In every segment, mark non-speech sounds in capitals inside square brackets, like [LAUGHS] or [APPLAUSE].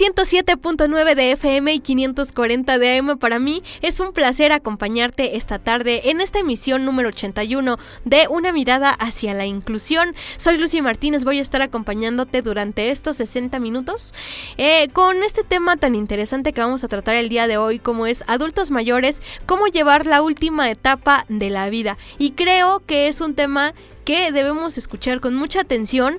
107.9 de FM y 540 de AM para mí es un placer acompañarte esta tarde en esta emisión número 81 de Una mirada hacia la inclusión. Soy Lucy Martínez, voy a estar acompañándote durante estos 60 minutos eh, con este tema tan interesante que vamos a tratar el día de hoy como es adultos mayores, cómo llevar la última etapa de la vida. Y creo que es un tema que debemos escuchar con mucha atención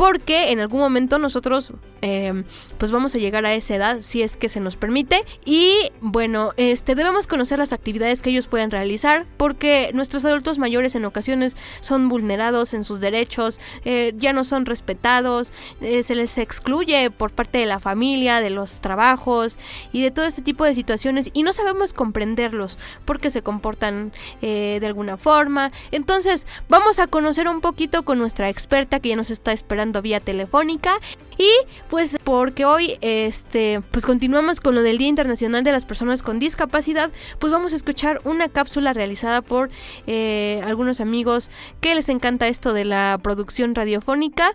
porque en algún momento nosotros eh, pues vamos a llegar a esa edad si es que se nos permite. Y bueno este debemos conocer las actividades que ellos pueden realizar porque nuestros adultos mayores en ocasiones son vulnerados en sus derechos eh, ya no son respetados eh, se les excluye por parte de la familia de los trabajos y de todo este tipo de situaciones y no sabemos comprenderlos porque se comportan de alguna forma. Entonces vamos a conocer un poquito con nuestra experta que ya nos está esperando vía telefónica y pues porque hoy este pues continuamos con lo del Día Internacional de las Personas con Discapacidad, pues vamos a escuchar una cápsula realizada por eh, algunos amigos que les encanta esto de la producción radiofónica.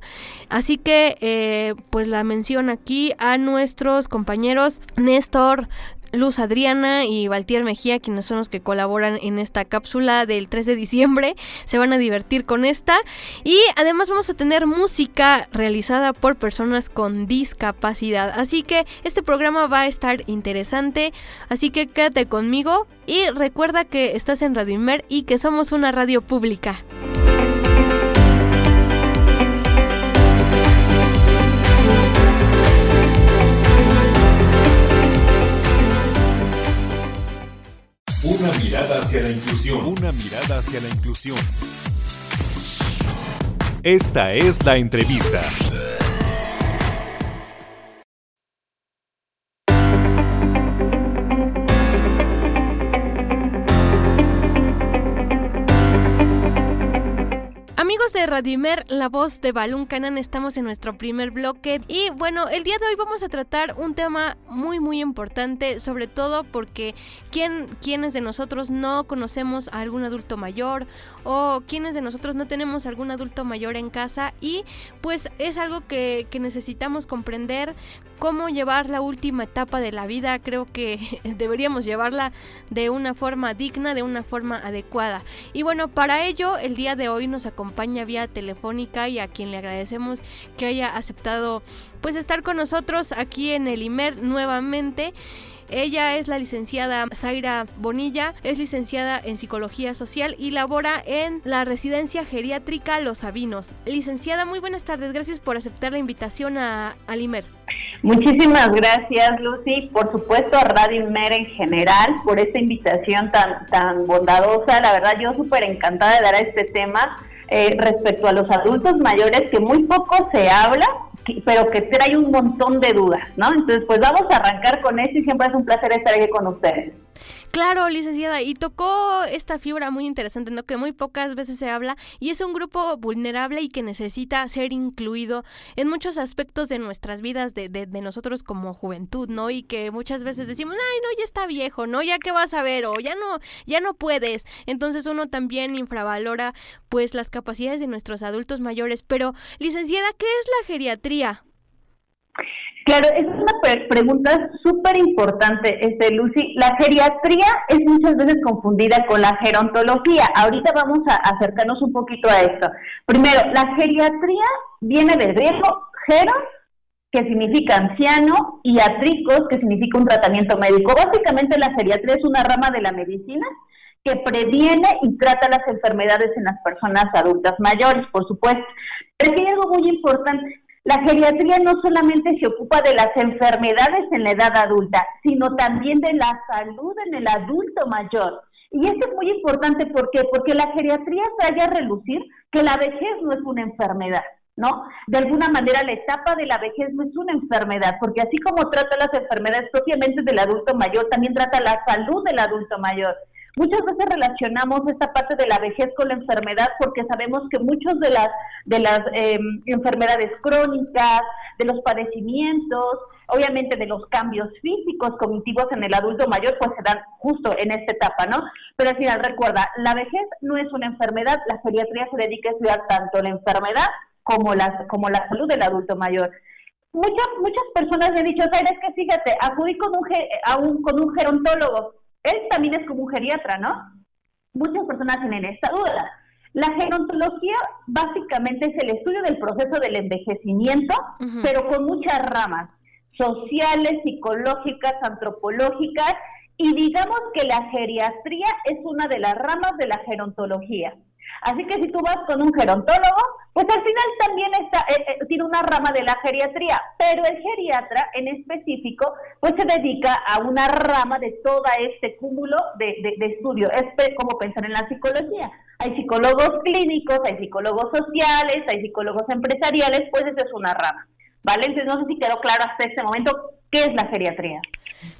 Así que eh, pues la mención aquí a nuestros compañeros Néstor Luz Adriana y Valtier Mejía, quienes son los que colaboran en esta cápsula del 3 de diciembre. Se van a divertir con esta. Y además vamos a tener música realizada por personas con discapacidad. Así que este programa va a estar interesante. Así que quédate conmigo y recuerda que estás en Radio Inmer y que somos una radio pública. Una mirada hacia la inclusión. Una mirada hacia la inclusión. Esta es la entrevista. De Radimer, la voz de Balún Canan, estamos en nuestro primer bloque. Y bueno, el día de hoy vamos a tratar un tema muy muy importante, sobre todo porque ¿quién, quienes de nosotros no conocemos a algún adulto mayor o quienes de nosotros no tenemos algún adulto mayor en casa y pues es algo que, que necesitamos comprender cómo llevar la última etapa de la vida, creo que [LAUGHS] deberíamos llevarla de una forma digna, de una forma adecuada. Y bueno, para ello el día de hoy nos acompaña vía telefónica y a quien le agradecemos que haya aceptado pues estar con nosotros aquí en el IMER nuevamente. Ella es la licenciada Zaira Bonilla, es licenciada en Psicología Social y labora en la residencia geriátrica Los Sabinos. Licenciada, muy buenas tardes, gracias por aceptar la invitación a, al IMER. Muchísimas gracias, Lucy. Por supuesto, a Radio Mer en general por esta invitación tan, tan bondadosa. La verdad, yo súper encantada de dar a este tema eh, respecto a los adultos mayores, que muy poco se habla, pero que trae un montón de dudas, ¿no? Entonces, pues vamos a arrancar con eso y siempre es un placer estar aquí con ustedes. Claro, licenciada, y tocó esta fibra muy interesante, ¿no? Que muy pocas veces se habla y es un grupo vulnerable y que necesita ser incluido en muchos aspectos de nuestras vidas, de, de, de nosotros como juventud, ¿no? Y que muchas veces decimos, ay, no, ya está viejo, ¿no? Ya qué vas a ver, o ya no, ya no puedes. Entonces uno también infravalora, pues, las capacidades de nuestros adultos mayores. Pero, licenciada, ¿qué es la geriatría? Claro, es una pregunta súper importante, este, Lucy. La geriatría es muchas veces confundida con la gerontología. Ahorita vamos a acercarnos un poquito a esto. Primero, la geriatría viene del griego geros, que significa anciano, y atricos, que significa un tratamiento médico. Básicamente la geriatría es una rama de la medicina que previene y trata las enfermedades en las personas adultas mayores, por supuesto. Pero hay algo muy importante. La geriatría no solamente se ocupa de las enfermedades en la edad adulta, sino también de la salud en el adulto mayor. Y esto es muy importante ¿por porque la geriatría haya a relucir que la vejez no es una enfermedad. ¿no? De alguna manera la etapa de la vejez no es una enfermedad, porque así como trata las enfermedades propiamente del adulto mayor, también trata la salud del adulto mayor. Muchas veces relacionamos esta parte de la vejez con la enfermedad porque sabemos que muchas de las, de las em, enfermedades crónicas, de los padecimientos, obviamente de los cambios físicos, cognitivos en el adulto mayor, pues se dan justo en esta etapa, ¿no? Pero al final recuerda, la vejez no es una enfermedad, la geriatría se dedica a estudiar tanto la enfermedad como la, como la salud del adulto mayor. Muchas, muchas personas me han dicho, sabes que fíjate, acudí con un, a un, con un gerontólogo, él también es como un geriatra, ¿no? Muchas personas tienen esta duda. La gerontología básicamente es el estudio del proceso del envejecimiento, pero con muchas ramas, sociales, psicológicas, antropológicas, y digamos que la geriatría es una de las ramas de la gerontología. Así que si tú vas con un gerontólogo, pues al final también está, eh, eh, tiene una rama de la geriatría, pero el geriatra en específico, pues se dedica a una rama de todo este cúmulo de, de, estudio. Es como pensar en la psicología. Hay psicólogos clínicos, hay psicólogos sociales, hay psicólogos empresariales, pues esa es una rama. ¿Vale? Entonces no sé si quedó claro hasta este momento qué es la geriatría.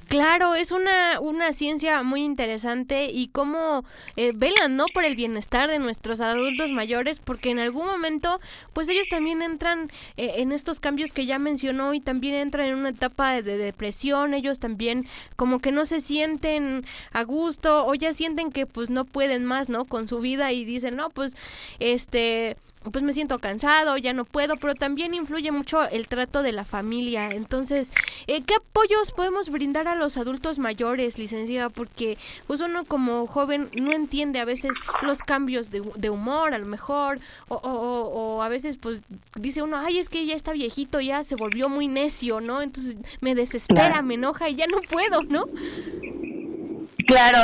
Claro, es una, una ciencia muy interesante y cómo eh, velan, ¿no? Por el bienestar de nuestros adultos mayores, porque en algún momento, pues ellos también entran eh, en estos cambios que ya mencionó y también entran en una etapa de, de, depresión, ellos también como que no se sienten a gusto o ya sienten que pues no pueden más, ¿no? Con su vida y dicen, no, pues este pues me siento cansado, ya no puedo, pero también influye mucho el trato de la familia. Entonces, eh, ¿qué apoyos podemos brindar a los adultos mayores, licenciada? Porque pues uno como joven no entiende a veces los cambios de, de humor, a lo mejor, o, o, a veces pues dice uno, ay, es que ya está viejito, ya se volvió muy necio, ¿no? Entonces me desespera, me enoja y ya no puedo, ¿no? Claro,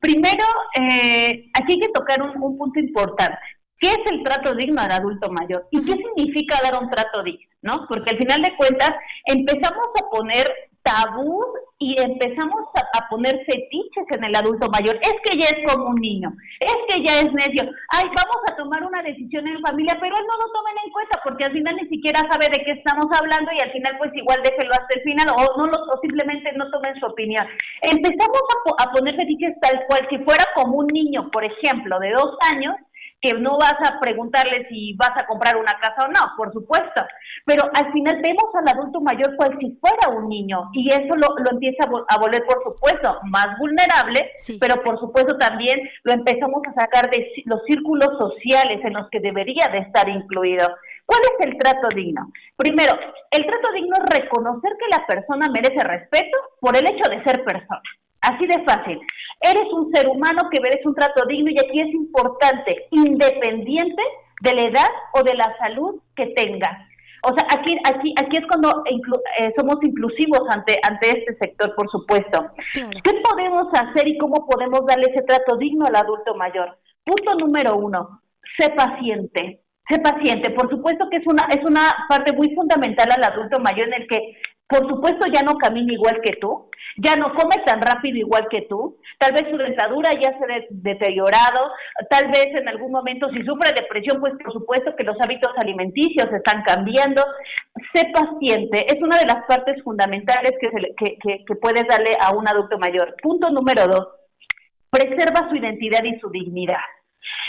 primero, eh, aquí hay que tocar un punto importante. ¿Qué es el trato digno al adulto mayor? ¿Y qué significa dar un trato digno? ¿no? Porque al final de cuentas empezamos a poner tabú y empezamos a, poner fetiches en el adulto mayor. Es que ya es como un niño, es que ya es necio. Ay, vamos a tomar una decisión en familia, pero él no lo tomen en cuenta porque al final ni siquiera sabe de qué estamos hablando y al final pues igual déjelo hasta el final o no lo, o simplemente no tomen su opinión. Empezamos a, a poner fetiches tal cual si fuera como un niño, por ejemplo, de dos años que no vas a preguntarle si vas a comprar una casa o no, por supuesto, pero al final vemos al adulto mayor cual si fuera un niño y eso lo, empieza a, volver, por supuesto, más vulnerable, pero por supuesto también lo empezamos a sacar de los círculos sociales en los que debería de estar incluido. ¿Cuál es el trato digno? Primero, el trato digno es reconocer que la persona merece respeto por el hecho de ser persona. Así de fácil. Eres un ser humano que merece un trato digno y aquí es importante, independiente de la edad o de la salud que tenga. O sea, aquí, aquí, aquí es cuando eh, somos inclusivos ante, ante este sector, por supuesto. ¿Qué podemos hacer y cómo podemos darle ese trato digno al adulto mayor? Punto número uno, sé paciente. Sé paciente. Por supuesto que es una, es una parte muy fundamental al adulto mayor en el que por supuesto ya no camina igual que tú, ya no come tan rápido igual que tú, tal vez su dentadura ya se ha deteriorado, tal vez en algún momento si sufre depresión, pues por supuesto que los hábitos alimenticios están cambiando. Sé paciente, es una de las partes fundamentales que, que, que puedes darle a un adulto mayor. Punto número dos, preserva su identidad y su dignidad.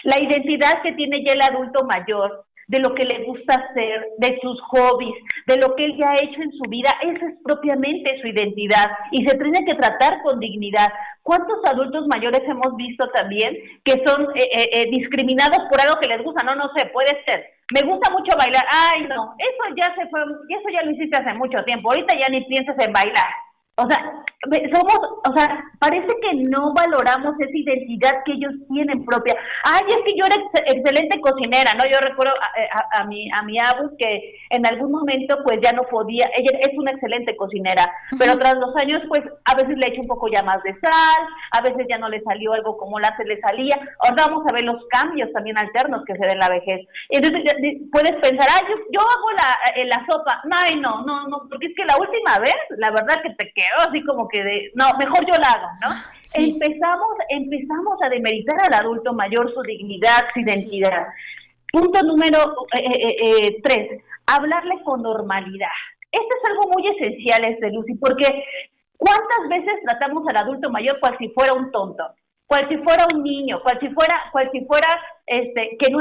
La identidad que tiene ya el adulto mayor de lo que le gusta hacer, de sus hobbies, de lo que él ya ha hecho en su vida. Esa es propiamente su identidad y se tiene que tratar con dignidad. ¿Cuántos adultos mayores hemos visto también que son eh, eh, eh, discriminados por algo que les gusta? No, no sé, puede ser. Me gusta mucho bailar. Ay, no, eso ya se fue, eso ya lo hiciste hace mucho tiempo. Ahorita ya ni piensas en bailar. O sea, somos, o sea, parece que no valoramos esa identidad que ellos tienen propia. Ay, es que yo era excelente cocinera, ¿no? Yo recuerdo a, mi a mi abu que en algún momento pues ya no podía, ella es una excelente cocinera, pero tras los años pues a veces le echo un poco ya más de sal, a veces ya no le salió algo como la se le salía. Ahora vamos a ver los cambios también alternos que se den en la vejez. Entonces puedes pensar, ay, yo, hago la, eh, la sopa. Ay, no, no, no, porque es que la última vez, la verdad que te quedó así como que de, no, mejor yo la hago, ¿no? Empezamos, empezamos a demeritar al adulto mayor su dignidad, su identidad. Punto número eh, eh, tres, hablarle con normalidad. Esto es algo muy esencial, este Lucy, porque ¿cuántas veces tratamos al adulto mayor cual si fuera un tonto? Cual si fuera un niño, cual si fuera, cual si fuera, este, que no,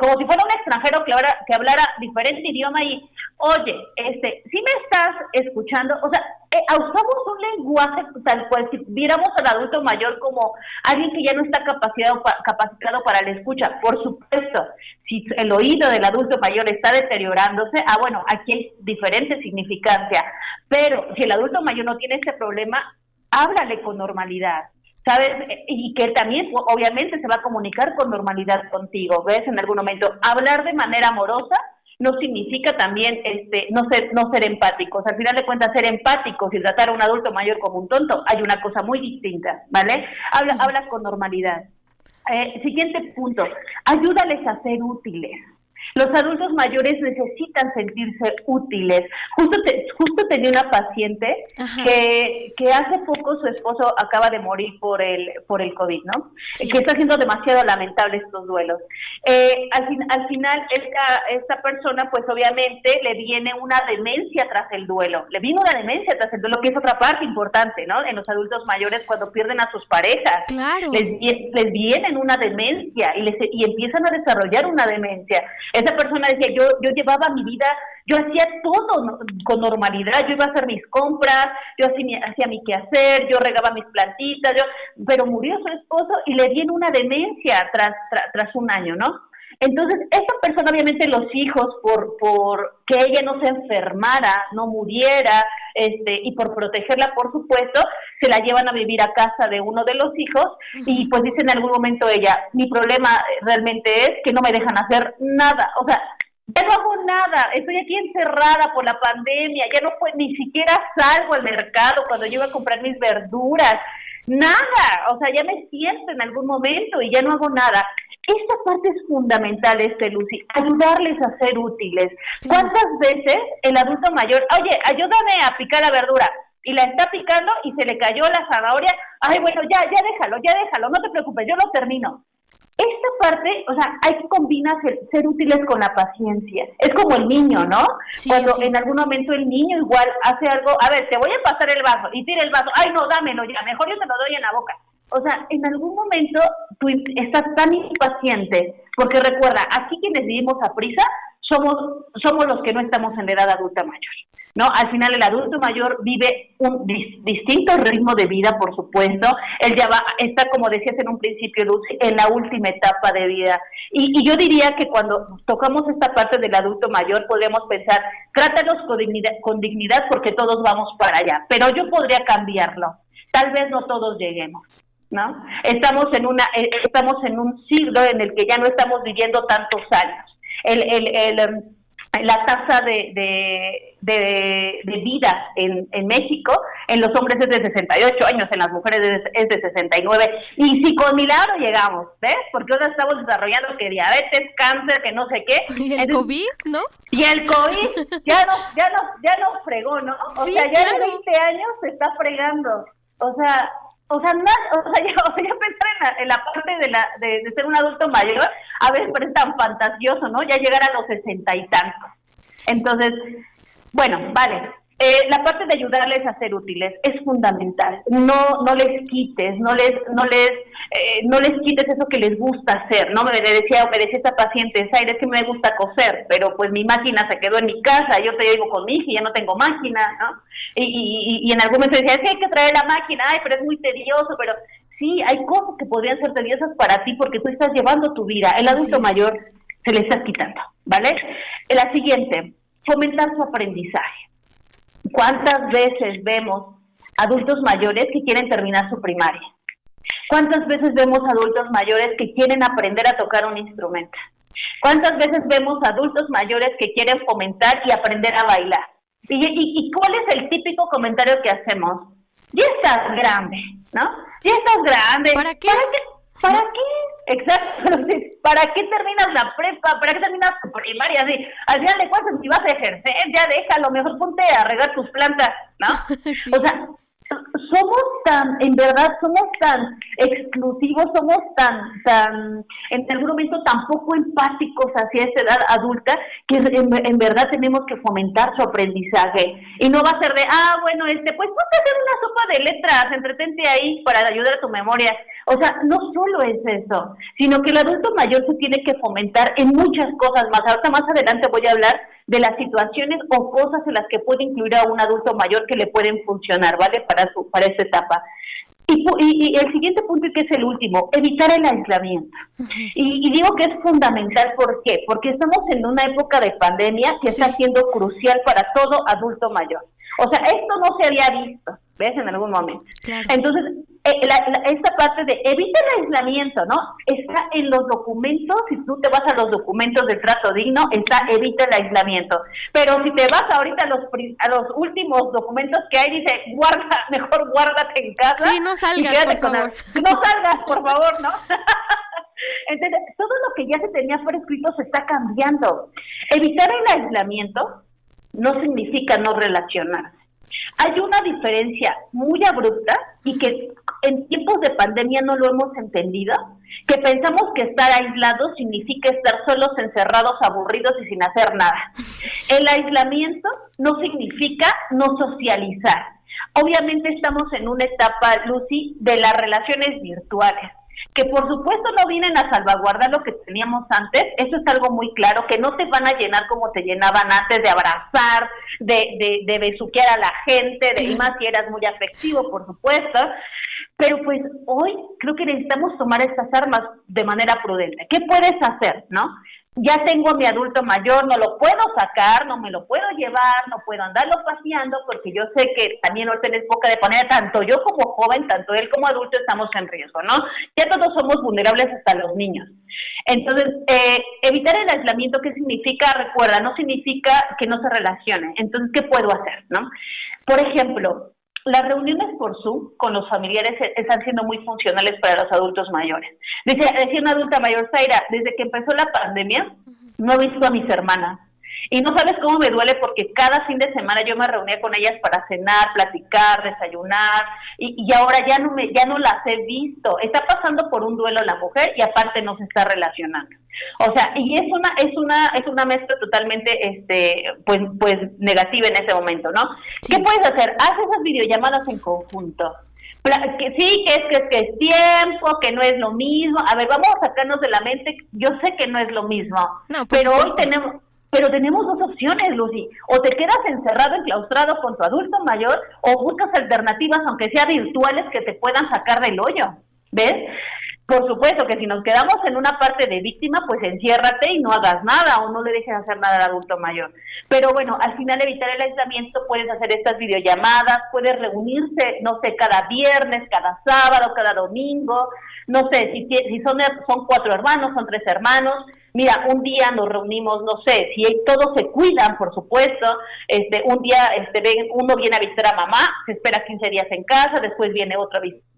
como si fuera un extranjero que hablara, que hablara diferente idioma y, oye, este, si me estás escuchando, o sea, eh, usamos un lenguaje tal cual si viéramos al adulto mayor como alguien que ya no está capacitado, capacitado para la escucha. Por supuesto, si el oído del adulto mayor está deteriorándose, ah, bueno, aquí hay diferente significancia, pero si el adulto mayor no tiene ese problema, háblale con normalidad ¿sabes? Y que también obviamente se va a comunicar con normalidad contigo, ¿ves? En algún momento, hablar de manera amorosa no significa también este no ser no ser empáticos. Al final de cuentas, ser empáticos y tratar a un adulto mayor como un tonto, hay una cosa muy distinta, ¿vale? Habla, habla con normalidad. Eh, siguiente punto, ayúdales a ser útiles. Los adultos mayores necesitan sentirse útiles. Justo, justo tenía una paciente que, que hace poco su esposo acaba de morir por el, por el COVID, ¿no? Que está haciendo demasiado lamentable estos duelos. Eh, al, al final, esta, esta persona, pues obviamente le viene una demencia tras el duelo. Le viene una demencia tras el duelo, que es otra parte importante, ¿no? En los adultos mayores cuando pierden a sus parejas. Claro. Les, les vienen una demencia y, les, y empiezan a desarrollar una demencia. Esa persona decía, yo, yo llevaba mi vida, yo hacía todo con normalidad, yo iba a hacer mis compras, yo hacía mi, quehacer, yo regaba mis plantitas, yo, pero murió su esposo y le viene una demencia tras, tras, un año, ¿no? Entonces, esa persona, obviamente, los hijos, por, por que ella no se enfermara, no muriera, este, y por protegerla, por supuesto, se la llevan a vivir a casa de uno de los hijos, y pues dice en algún momento ella, mi problema realmente es que no me dejan hacer nada. O sea, ya no hago nada, estoy aquí encerrada por la pandemia, ya no puedo, ni siquiera salgo al mercado cuando yo iba a comprar mis verduras, nada, o sea, ya me siento en algún momento y ya no hago nada. Esta parte es fundamental, este Lucy, ayudarles a ser útiles. ¿Cuántas veces el adulto mayor, oye, ayúdame a picar la verdura? Y la está picando y se le cayó la zanahoria. Ay, bueno, ya, ya déjalo, ya déjalo, no te preocupes, yo lo termino. Esta parte, o sea, hay que combinar ser, útiles con la paciencia. Es como el niño, ¿no? Cuando en algún momento el niño igual hace algo, a ver, te voy a pasar el vaso y tira el vaso, ay, no, dámelo ya, mejor yo te lo doy en la boca o sea, en algún momento tú estás tan impaciente, porque recuerda, aquí quienes vivimos a prisa somos, somos los que no estamos en la edad adulta mayor. ¿no? Al final el adulto mayor vive un distinto ritmo de vida, por supuesto. Él ya va, está, como decías en un principio, Luz, en la última etapa de vida. Y, y, yo diría que cuando tocamos esta parte del adulto mayor, podemos pensar, trátalos con dignidad, con dignidad porque todos vamos para allá. Pero yo podría cambiarlo. Tal vez no todos lleguemos. ¿No? Estamos en una eh, estamos en un siglo en el que ya no estamos viviendo tantos años. El, el, el, em, la tasa de, de, de, vida en, en, México en los hombres es de 68 años, en las mujeres es, de 69. Y si con milagro llegamos, ¿ves? Porque ahora estamos desarrollando que diabetes, cáncer, que no sé qué. [LAUGHS] Y el COVID, ¿no? Y el COVID ya nos, ya nos, ya nos fregó, ¿no? O sea, ya en 20 años se está fregando. O sea, o sea, no, o sea, [LAUGHS] yo, o sea, yo pensar en la, parte de, la, de, ser un adulto mayor, a veces parece tan fantasioso, ¿no? Ya llegar a los sesenta y tantos. Entonces, bueno, vale, eh, la parte de ayudarles a ser útiles es fundamental. No, no les quites, no les, no les, eh, no les quites eso que les gusta hacer. No me decía, me decía esta paciente, es que me gusta coser, pero pues mi máquina se quedó en mi casa, yo te digo con mi hija y ya no tengo máquina, ¿no? Y, y, y en algún momento decía, es que hay que traer la máquina, ay, pero es muy tedioso, pero sí, hay cosas que podrían ser tediosas para ti porque tú estás llevando tu vida. El adulto mayor se le está quitando, ¿vale? La siguiente, fomentar su aprendizaje ¿Cuántas veces vemos adultos mayores que quieren terminar su primaria? ¿Cuántas veces vemos adultos mayores que quieren aprender a tocar un instrumento? ¿Cuántas veces vemos adultos mayores que quieren fomentar y aprender a bailar? ¿Y, cuál es el típico comentario que hacemos? Ya estás grande, ¿no? Ya estás grande. ¿Para qué? ¿Para qué? Exacto. ¿Para qué terminas la prepa? ¿Para qué terminas tu primaria? Así, al final de cuentas, si vas a ejercer, ya déjalo, mejor ponte a regar tus plantas, ¿no? [LAUGHS] O sea, somos tan, en verdad, somos tan exclusivos, somos tan, tan, en algún momento tan poco empáticos hacia esa edad adulta que en, verdad tenemos que fomentar su aprendizaje. Y no va a ser de, ah, bueno, este, pues ponte a hacer una sopa de letras, entretente ahí para ayudar a tu memoria. O sea, no solo es eso, sino que el adulto mayor se tiene que fomentar en muchas cosas más. Ahorita más adelante voy a hablar de las situaciones o cosas en las que puede incluir a un adulto mayor que le pueden funcionar, ¿vale? Para, su, para esa etapa. Y, y, el siguiente punto, que es el último, evitar el aislamiento. Y, digo que es fundamental, ¿por qué? Porque estamos en una época de pandemia que está siendo crucial para todo adulto mayor. O sea, esto no se había visto, ¿ves? En algún momento. Entonces, eh, esta parte de evita el aislamiento, ¿no? Está en los documentos, si tú te vas a los documentos de trato digno, está evita el aislamiento. Pero si te vas ahorita a los, a los últimos documentos que hay, dice, guarda, [LAUGHS] mejor guárdate en casa. Sí, no salgas, por favor. [LAUGHS] No salgas, por [LAUGHS] favor, ¿no? Entonces, todo lo que ya se tenía por escrito se está cambiando. Evitar el aislamiento no significa no relacionarse. Hay una diferencia muy abrupta y que en tiempos de pandemia no lo hemos entendido, que pensamos que estar aislados significa estar solos, encerrados, aburridos y sin hacer nada. El aislamiento no significa no socializar. Obviamente estamos en una etapa, Lucy, de las relaciones virtuales que por supuesto no vienen a salvaguardar lo que teníamos antes, eso es algo muy claro, que no te van a llenar como te llenaban antes de abrazar, de, de, de besuquear a la gente, de, y más si eras muy afectivo, por supuesto, pero pues hoy creo que necesitamos tomar estas armas de manera prudente. ¿Qué puedes hacer, no? Ya tengo a mi adulto mayor, no lo puedo sacar, no me lo puedo llevar, no puedo andarlo paseando, porque yo sé que también ahorita es época de poner, tanto yo como joven, tanto él como adulto estamos en riesgo, ¿no? Ya todos somos vulnerables hasta los niños. Entonces, eh, evitar el aislamiento, ¿qué significa? Recuerda, no significa que no se relacione. Entonces, ¿qué puedo hacer, no? Por ejemplo, las reuniones por Zoom con los familiares e-, están siendo muy funcionales para los adultos mayores. Decía, decía una adulta mayor, Zaira, desde que empezó la pandemia, no he visto a mis hermanas. Y no sabes cómo me duele porque cada fin de semana yo me reunía con ellas para cenar, platicar, desayunar y, y, ahora ya no me ya no las he visto. Está pasando por un duelo la mujer y aparte no se está relacionando. O sea, y es una es una es una mezcla totalmente este pues pues negativa en ese momento, ¿no? ¿Qué puedes hacer? Haz esas videollamadas en conjunto. Que sí, que es que, es que es tiempo, que no es lo mismo. A ver, vamos a sacarnos de la mente. Yo sé que no es lo mismo, pero hoy tenemos pero tenemos dos opciones, Lucy. O te quedas encerrado, enclaustrado con tu adulto mayor, o buscas alternativas, aunque sea virtuales, que te puedan sacar del hoyo. ¿Ves? Por supuesto que si nos quedamos en una parte de víctima, pues enciérrate y no hagas nada o no le dejes hacer nada al adulto mayor. Pero bueno, al final evitar el aislamiento, puedes hacer estas videollamadas, puedes reunirse, no sé, cada viernes, cada sábado, cada domingo, no sé, si, son cuatro hermanos, son tres hermanos, mira, un día nos reunimos, no sé, si todos se cuidan, por supuesto, este, un día este, uno viene a visitar a mamá, se espera 15 días en casa, después viene otro a visitar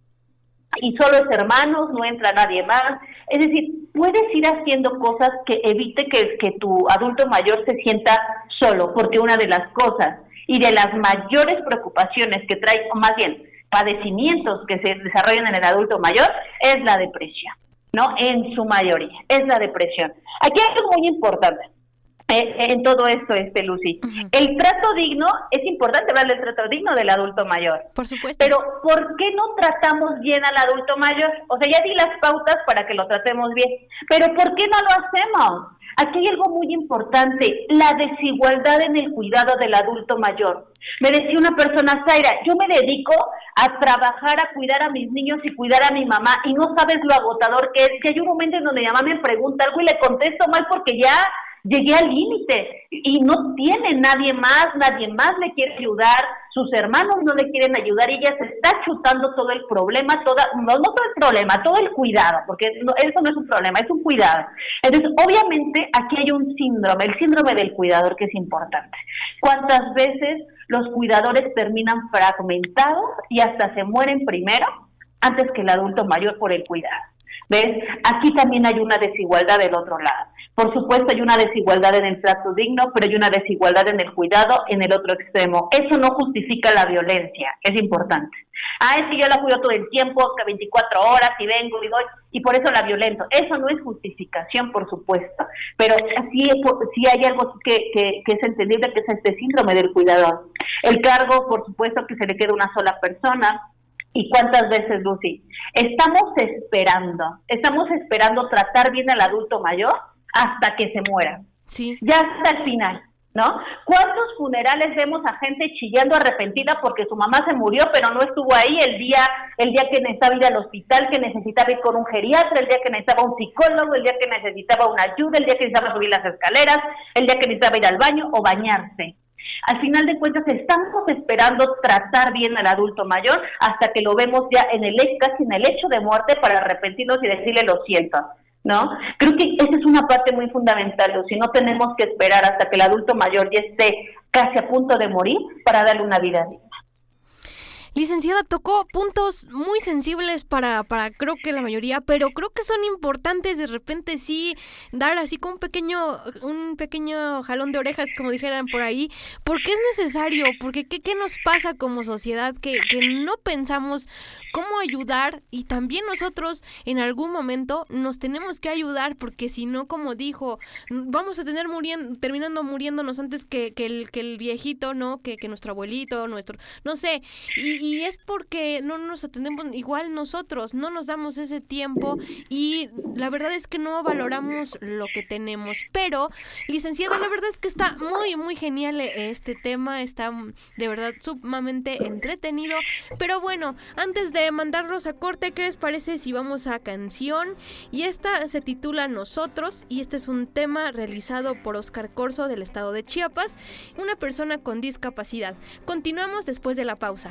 y solo es hermanos, no entra nadie más. Es decir, puedes ir haciendo cosas que evite que, que tu adulto mayor se sienta solo, porque una de las cosas y de las mayores preocupaciones que trae, o más bien padecimientos que se desarrollan en el adulto mayor, es la depresión, ¿no? En su mayoría, es la depresión. Aquí hay algo muy importante en todo esto, este Lucy. El trato digno, es importante hablar del trato digno del adulto mayor. Por supuesto. Pero, ¿por qué no tratamos bien al adulto mayor? O sea, ya di las pautas para que lo tratemos bien, pero ¿por qué no lo hacemos? Aquí hay algo muy importante, la desigualdad en el cuidado del adulto mayor. Me decía una persona, Zaira, yo me dedico a trabajar, a cuidar a mis niños y cuidar a mi mamá, y no sabes lo agotador que es, que hay un momento en donde mi mamá me pregunta algo y le contesto mal porque ya llegué al límite y no tiene nadie más, nadie más le quiere ayudar, sus hermanos no le quieren ayudar y ella se está chutando todo el problema, toda, no, no todo el problema, todo el cuidado, porque eso no es un problema, es un cuidado. Entonces, obviamente aquí hay un síndrome, el síndrome del cuidador que es importante. ¿Cuántas veces los cuidadores terminan fragmentados y hasta se mueren primero antes que el adulto mayor por el cuidado? ¿Ves? Aquí también hay una desigualdad del otro lado. Por supuesto, hay una desigualdad en el trato digno, pero hay una desigualdad en el cuidado en el otro extremo. Eso no justifica la violencia, es importante. Ah, es que yo la cuido todo el tiempo, que 24 horas y vengo y doy, y por eso la violento. Eso no es justificación, por supuesto, pero sí, sí hay algo que, que, que es entendible, que es este síndrome del cuidador. El cargo, por supuesto, que se le queda una sola persona, ¿Y cuántas veces, Lucy? Estamos esperando, estamos esperando tratar bien al adulto mayor hasta que se muera. Sí. Ya hasta el final, ¿no? ¿Cuántos funerales vemos a gente chillando arrepentida porque su mamá se murió, pero no estuvo ahí el día, el día que necesitaba ir al hospital, que necesitaba ir con un geriatra, el día que necesitaba un psicólogo, el día que necesitaba una ayuda, el día que necesitaba subir las escaleras, el día que necesitaba ir al baño o bañarse? Al final de cuentas estamos esperando tratar bien al adulto mayor hasta que lo vemos ya en el casi en el hecho de muerte para arrepentirnos y decirle lo siento. ¿No? Creo que esa es una parte muy fundamental, si no tenemos que esperar hasta que el adulto mayor ya esté casi a punto de morir para darle una vida. Licenciada, tocó puntos muy sensibles para, para creo que la mayoría, pero creo que son importantes de repente sí dar así como un pequeño, un pequeño jalón de orejas, como dijeran por ahí, porque es necesario, porque ¿qué, qué nos pasa como sociedad que, que no pensamos cómo ayudar y también nosotros en algún momento nos tenemos que ayudar porque si no, como dijo, vamos a tener muriendo, terminando muriéndonos antes que, que, el, que el viejito, ¿no? Que, que nuestro abuelito, nuestro, no sé, y, y es porque no nos atendemos igual nosotros, no nos damos ese tiempo y la verdad es que no valoramos lo que tenemos. Pero, licenciado, la verdad es que está muy, muy genial este tema, está de verdad sumamente entretenido. Pero bueno, antes de mandarlos a corte, ¿qué les parece si vamos a canción? Y esta se titula Nosotros y este es un tema realizado por Oscar Corso del estado de Chiapas, una persona con discapacidad. Continuamos después de la pausa.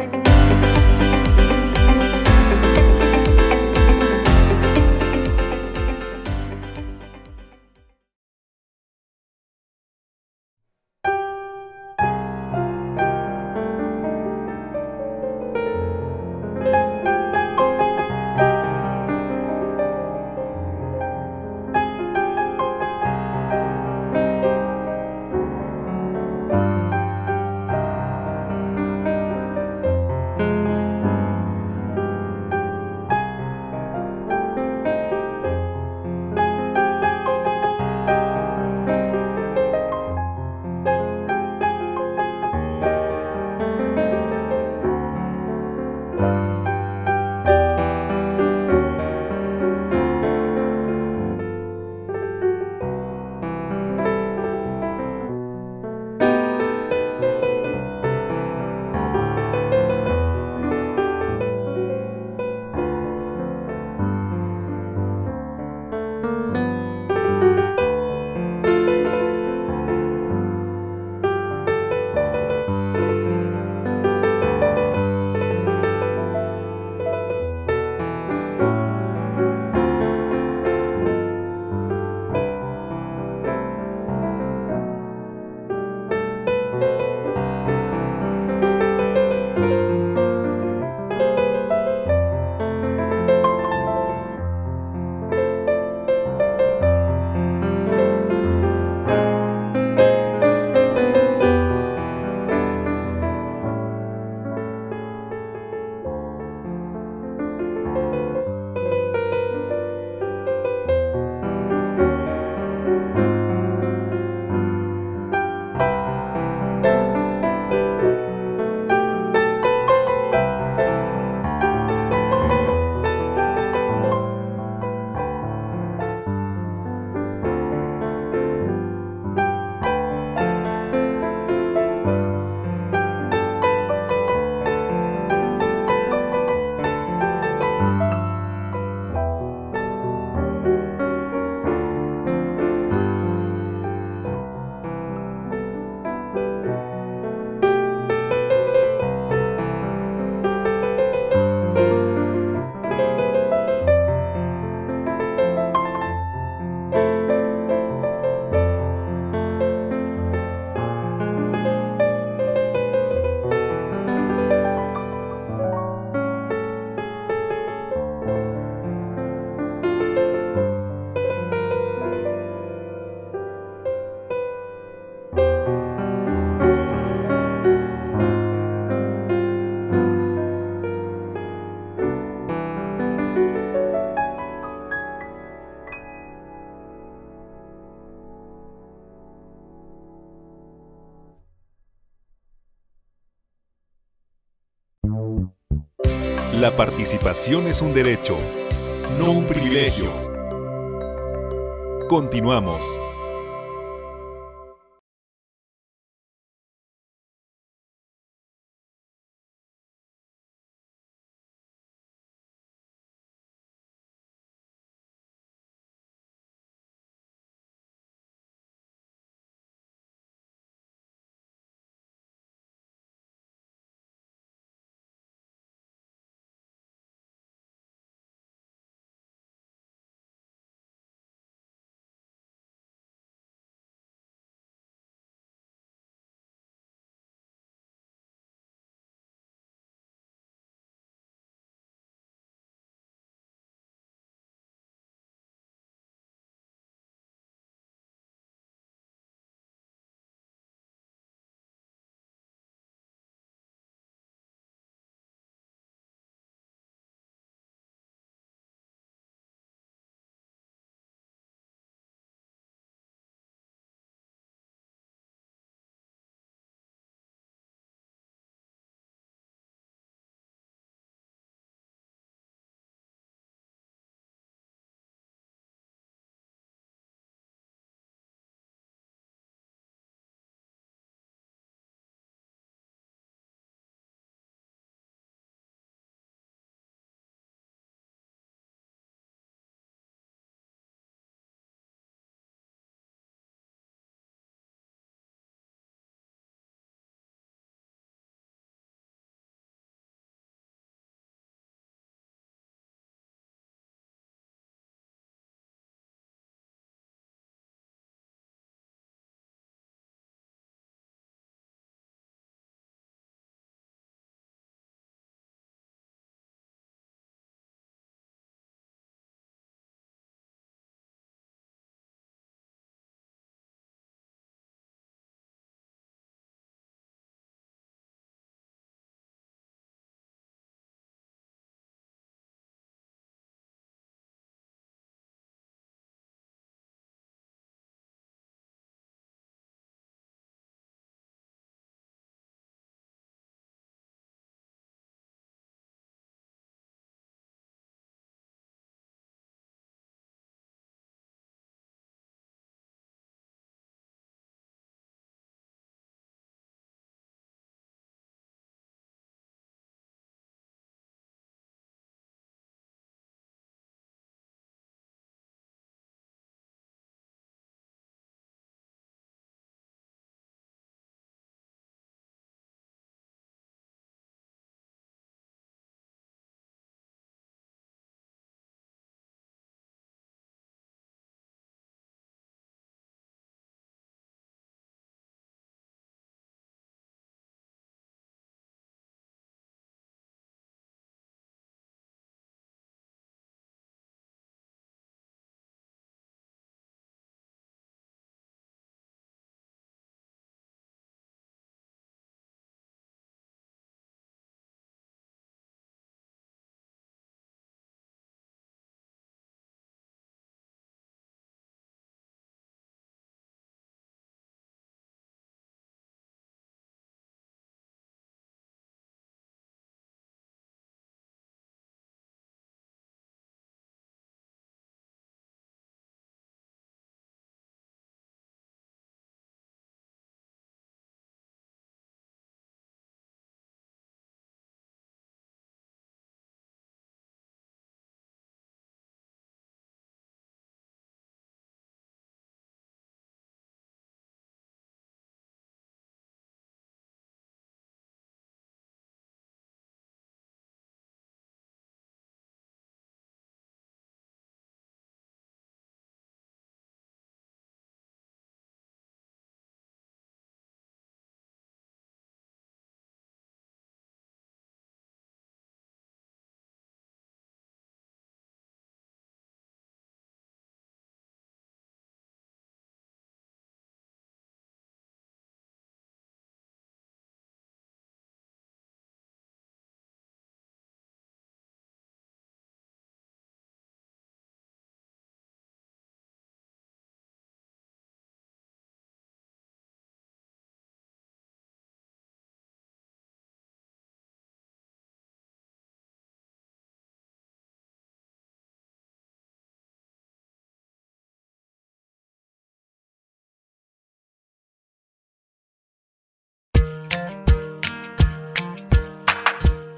Participación es un derecho, no un privilegio. Continuamos.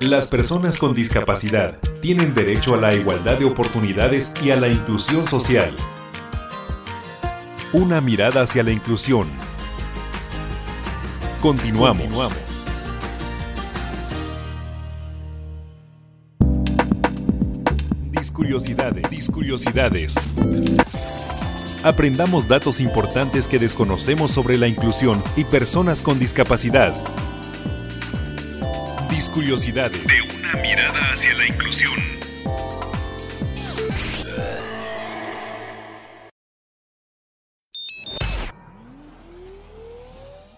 Las personas con discapacidad tienen derecho a la igualdad de oportunidades y a la inclusión social. Una mirada hacia la inclusión. Continuamos. Discuriosidades. Discuriosidades. Aprendamos datos importantes que desconocemos sobre la inclusión y personas con discapacidad. Discuriosidades. De una mirada hacia la inclusión.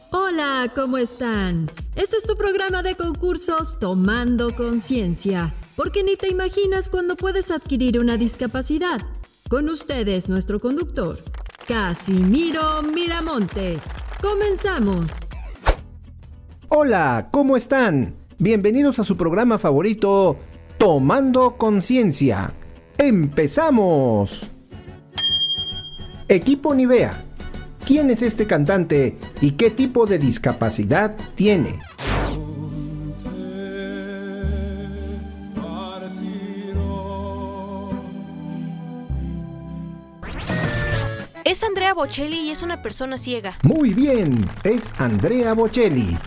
Hola, ¿cómo están? Este es tu programa de concursos Tomando Conciencia, porque ni te imaginas cuando puedes adquirir una discapacidad. Con ustedes, nuestro conductor, Casimiro Miramontes. Comenzamos. Hola, ¿cómo están? Bienvenidos a su programa favorito, Tomando Conciencia. ¡Empezamos! Equipo Nivea. ¿Quién es este cantante y qué tipo de discapacidad tiene? Es Andrea Bocelli y es una persona ciega. Muy bien, es Andrea Bocelli.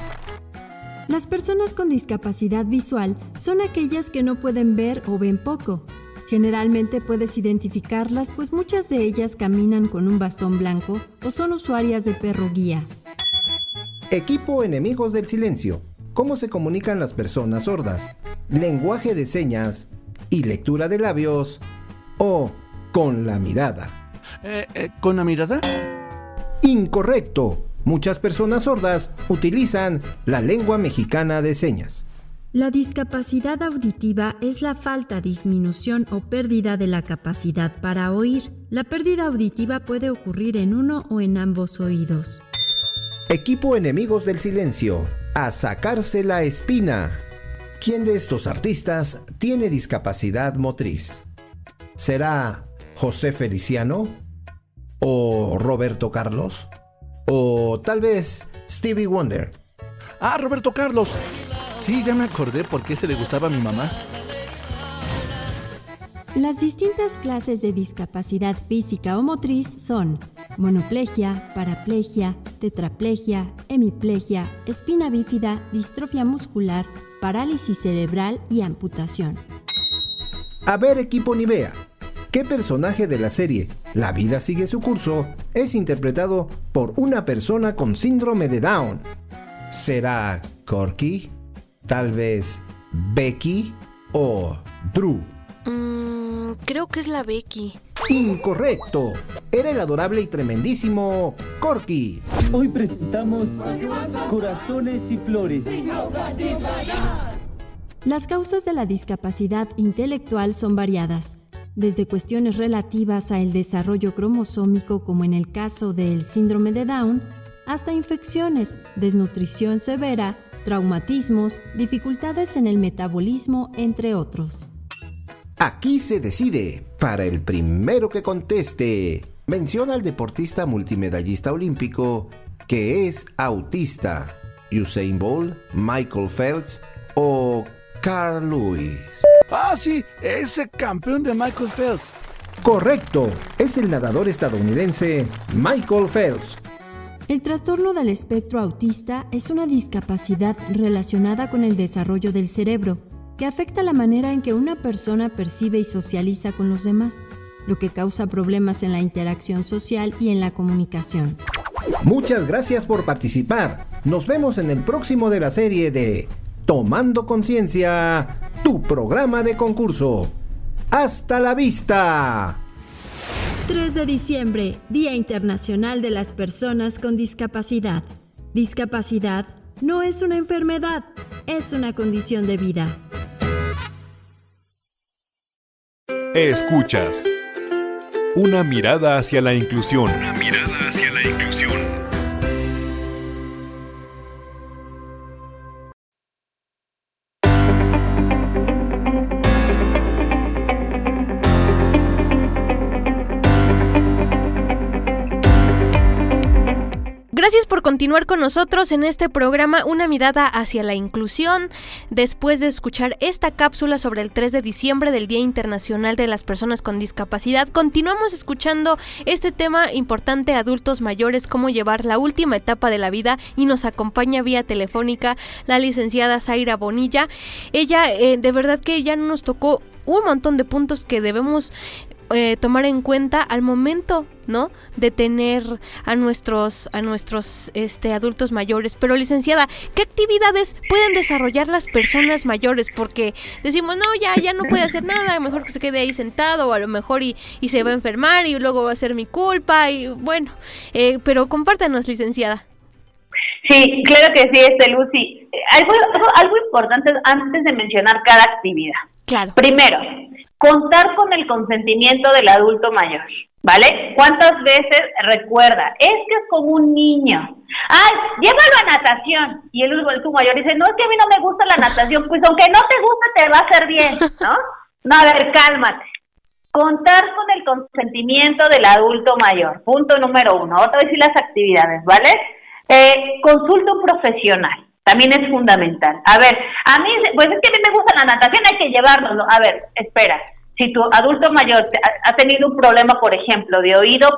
Las personas con discapacidad visual son aquellas que no pueden ver o ven poco. Generalmente puedes identificarlas pues muchas de ellas caminan con un bastón blanco o son usuarias de perro guía. Equipo Enemigos del Silencio. ¿Cómo se comunican las personas sordas? Lenguaje de señas y lectura de labios o con la mirada. Eh, eh, ¿Con la mirada? Incorrecto. Muchas personas sordas utilizan la lengua mexicana de señas. La discapacidad auditiva es la falta, disminución o pérdida de la capacidad para oír. La pérdida auditiva puede ocurrir en uno o en ambos oídos. Equipo Enemigos del Silencio. A sacarse la espina. ¿Quién de estos artistas tiene discapacidad motriz? ¿Será José Feliciano? ¿O Roberto Carlos? O tal vez Stevie Wonder. Ah, Roberto Carlos. Sí, ya me acordé por qué se le gustaba a mi mamá. Las distintas clases de discapacidad física o motriz son monoplegia, paraplegia, tetraplegia, hemiplegia, espina bífida, distrofia muscular, parálisis cerebral y amputación. A ver, equipo Nivea, ¿qué personaje de la serie La vida sigue su curso es interpretado por una persona con síndrome de Down? ¿Será Corky? ¿Tal vez Becky o Drew? Mm, creo que es la Becky. Incorrecto. Era el adorable y tremendísimo Corky. Hoy presentamos Corazones y Flores. Las causas de la discapacidad intelectual son variadas, desde cuestiones relativas al desarrollo cromosómico como en el caso del síndrome de Down, hasta infecciones, desnutrición severa, traumatismos, dificultades en el metabolismo, entre otros. Aquí se decide. Para el primero que conteste, menciona al deportista multimedallista olímpico que es autista. Usain Bolt, Michael Phelps o Carl Lewis. Ah, sí, ese campeón de Michael Phelps. Correcto, es el nadador estadounidense Michael Phelps. El trastorno del espectro autista es una discapacidad relacionada con el desarrollo del cerebro, que afecta la manera en que una persona percibe y socializa con los demás, lo que causa problemas en la interacción social y en la comunicación. Muchas gracias por participar. Nos vemos en el próximo de la serie de Tomando Conciencia, tu programa de concurso. ¡Hasta la vista! 3 de diciembre, Día Internacional de las Personas con Discapacidad. Discapacidad no es una enfermedad, es una condición de vida. Escuchas. Una mirada hacia la inclusión. Una mirada continuar con nosotros en este programa Una mirada hacia la inclusión. Después de escuchar esta cápsula sobre el 3 de diciembre del Día Internacional de las Personas con Discapacidad, continuamos escuchando este tema importante adultos mayores, cómo llevar la última etapa de la vida y nos acompaña vía telefónica la licenciada Zaira Bonilla. Ella, eh, de verdad que ya nos tocó un montón de puntos que debemos eh, tomar en cuenta al momento, ¿no? De tener a nuestros, a nuestros este, adultos mayores. Pero licenciada, ¿qué actividades pueden desarrollar las personas mayores? Porque decimos, no, ya, ya no puede hacer nada, mejor que se quede ahí sentado, o a lo mejor y, y se va a enfermar y luego va a ser mi culpa, y bueno, eh, pero compártanos, licenciada. Sí, claro que sí, este Lucy. Algo, algo importante antes de mencionar cada actividad. Claro. Primero, contar con el consentimiento del adulto mayor, ¿vale? ¿Cuántas veces recuerda? Es que es como un niño. Ay, llévalo a natación. Y el adulto mayor dice, no, es que a mí no me gusta la natación. Pues aunque no te guste, te va a hacer bien, ¿no? No, a ver, cálmate. Contar con el consentimiento del adulto mayor. Punto número uno. Otra vez y las actividades, ¿vale? Eh, consulta un profesional también es fundamental. A ver, a mí, pues es que a mí me gusta la natación, hay que llevárnoslo. A ver, espera, si tu adulto mayor ha tenido un problema, por ejemplo, de oído,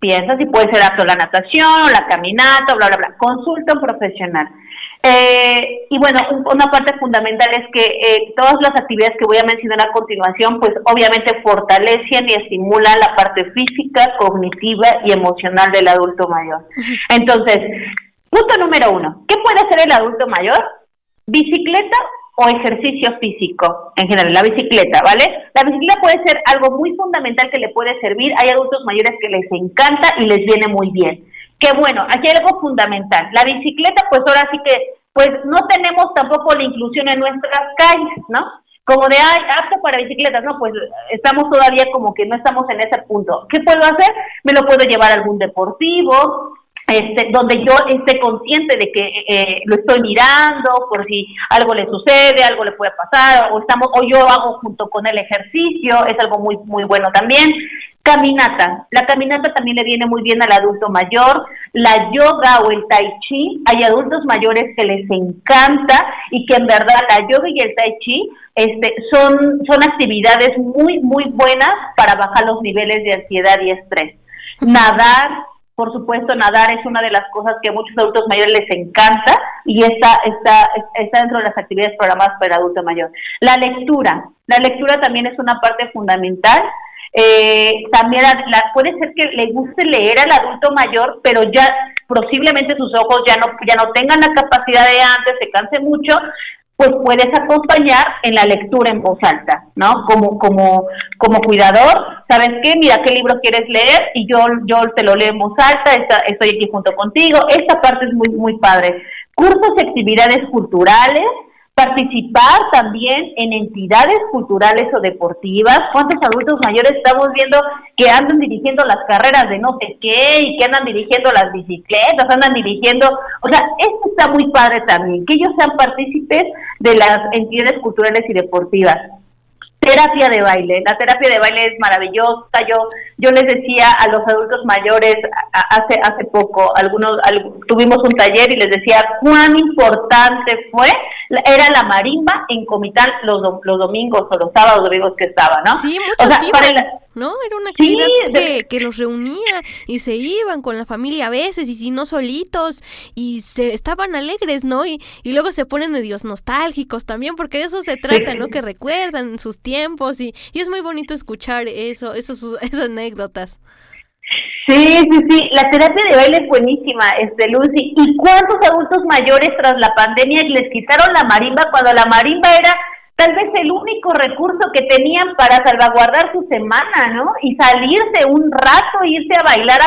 piensa si puede ser apto la natación o la caminata, bla, bla, bla. Consulta un profesional. Eh, y bueno, una parte fundamental es que eh, todas las actividades que voy a mencionar a continuación, pues obviamente fortalecen y estimulan la parte física, cognitiva y emocional del adulto mayor. Entonces, Punto número uno, ¿qué puede hacer el adulto mayor? Bicicleta o ejercicio físico, en general, la bicicleta, ¿vale? La bicicleta puede ser algo muy fundamental que le puede servir. Hay adultos mayores que les encanta y les viene muy bien. Qué bueno, aquí hay algo fundamental. La bicicleta, pues ahora sí que, pues no tenemos tampoco la inclusión en nuestras calles, ¿no? Como de, ay, apto para bicicletas, no, pues estamos todavía como que no estamos en ese punto. ¿Qué puedo hacer? Me lo puedo llevar a algún deportivo, este, donde yo esté consciente de que eh, lo estoy mirando por si algo le sucede, algo le puede pasar, o estamos, o yo hago junto con el ejercicio, es algo muy, muy bueno también. Caminata, la caminata también le viene muy bien al adulto mayor, la yoga o el tai chi, hay adultos mayores que les encanta y que en verdad la yoga y el tai chi este, son, son actividades muy, muy buenas para bajar los niveles de ansiedad y estrés. Nadar, por supuesto, nadar es una de las cosas que a muchos adultos mayores les encanta y está, está, está dentro de las actividades programadas para adulto mayor. La lectura. La lectura también es una parte fundamental. Eh, también puede ser que le guste leer al adulto mayor, pero ya posiblemente sus ojos ya no, ya no tengan la capacidad de antes, se canse mucho, pues puedes acompañar en la lectura en voz alta, ¿no? Como, como, como cuidador, ¿sabes qué? Mira qué libro quieres leer y yo, yo te lo leo en voz alta, estoy aquí junto contigo. Esta parte es muy, muy padre. Cursos y actividades culturales, participar también en entidades culturales o deportivas. ¿Cuántos adultos mayores estamos viendo que andan dirigiendo las carreras de no sé qué y que andan dirigiendo las bicicletas, andan dirigiendo, o sea, esto está muy padre también, que ellos sean partícipes de las entidades culturales y deportivas terapia de baile. La terapia de baile es maravillosa. Yo yo les decía a los adultos mayores hace hace poco, algunos tuvimos un taller y les decía cuán importante fue era la marimba en Comitán los, los domingos o los sábados domingos que estaba, ¿no? Sí, muchos ¿no? Era una actividad que, que, los reunía y se iban con la familia a veces y si no solitos y se estaban alegres, ¿no? Y, y luego se ponen medios nostálgicos también porque de eso se trata, ¿no? Que recuerdan sus tiempos y, es muy bonito escuchar eso, [LAUGHS] esas anécdotas. Sí, sí, sí, la terapia de baile es buenísima, este Lucy. ¿Y cuántos adultos mayores tras la pandemia les quitaron la marimba cuando la marimba era tal vez el único recurso que tenían para salvaguardar su semana, ¿no? Y salirse un rato, irse a bailar,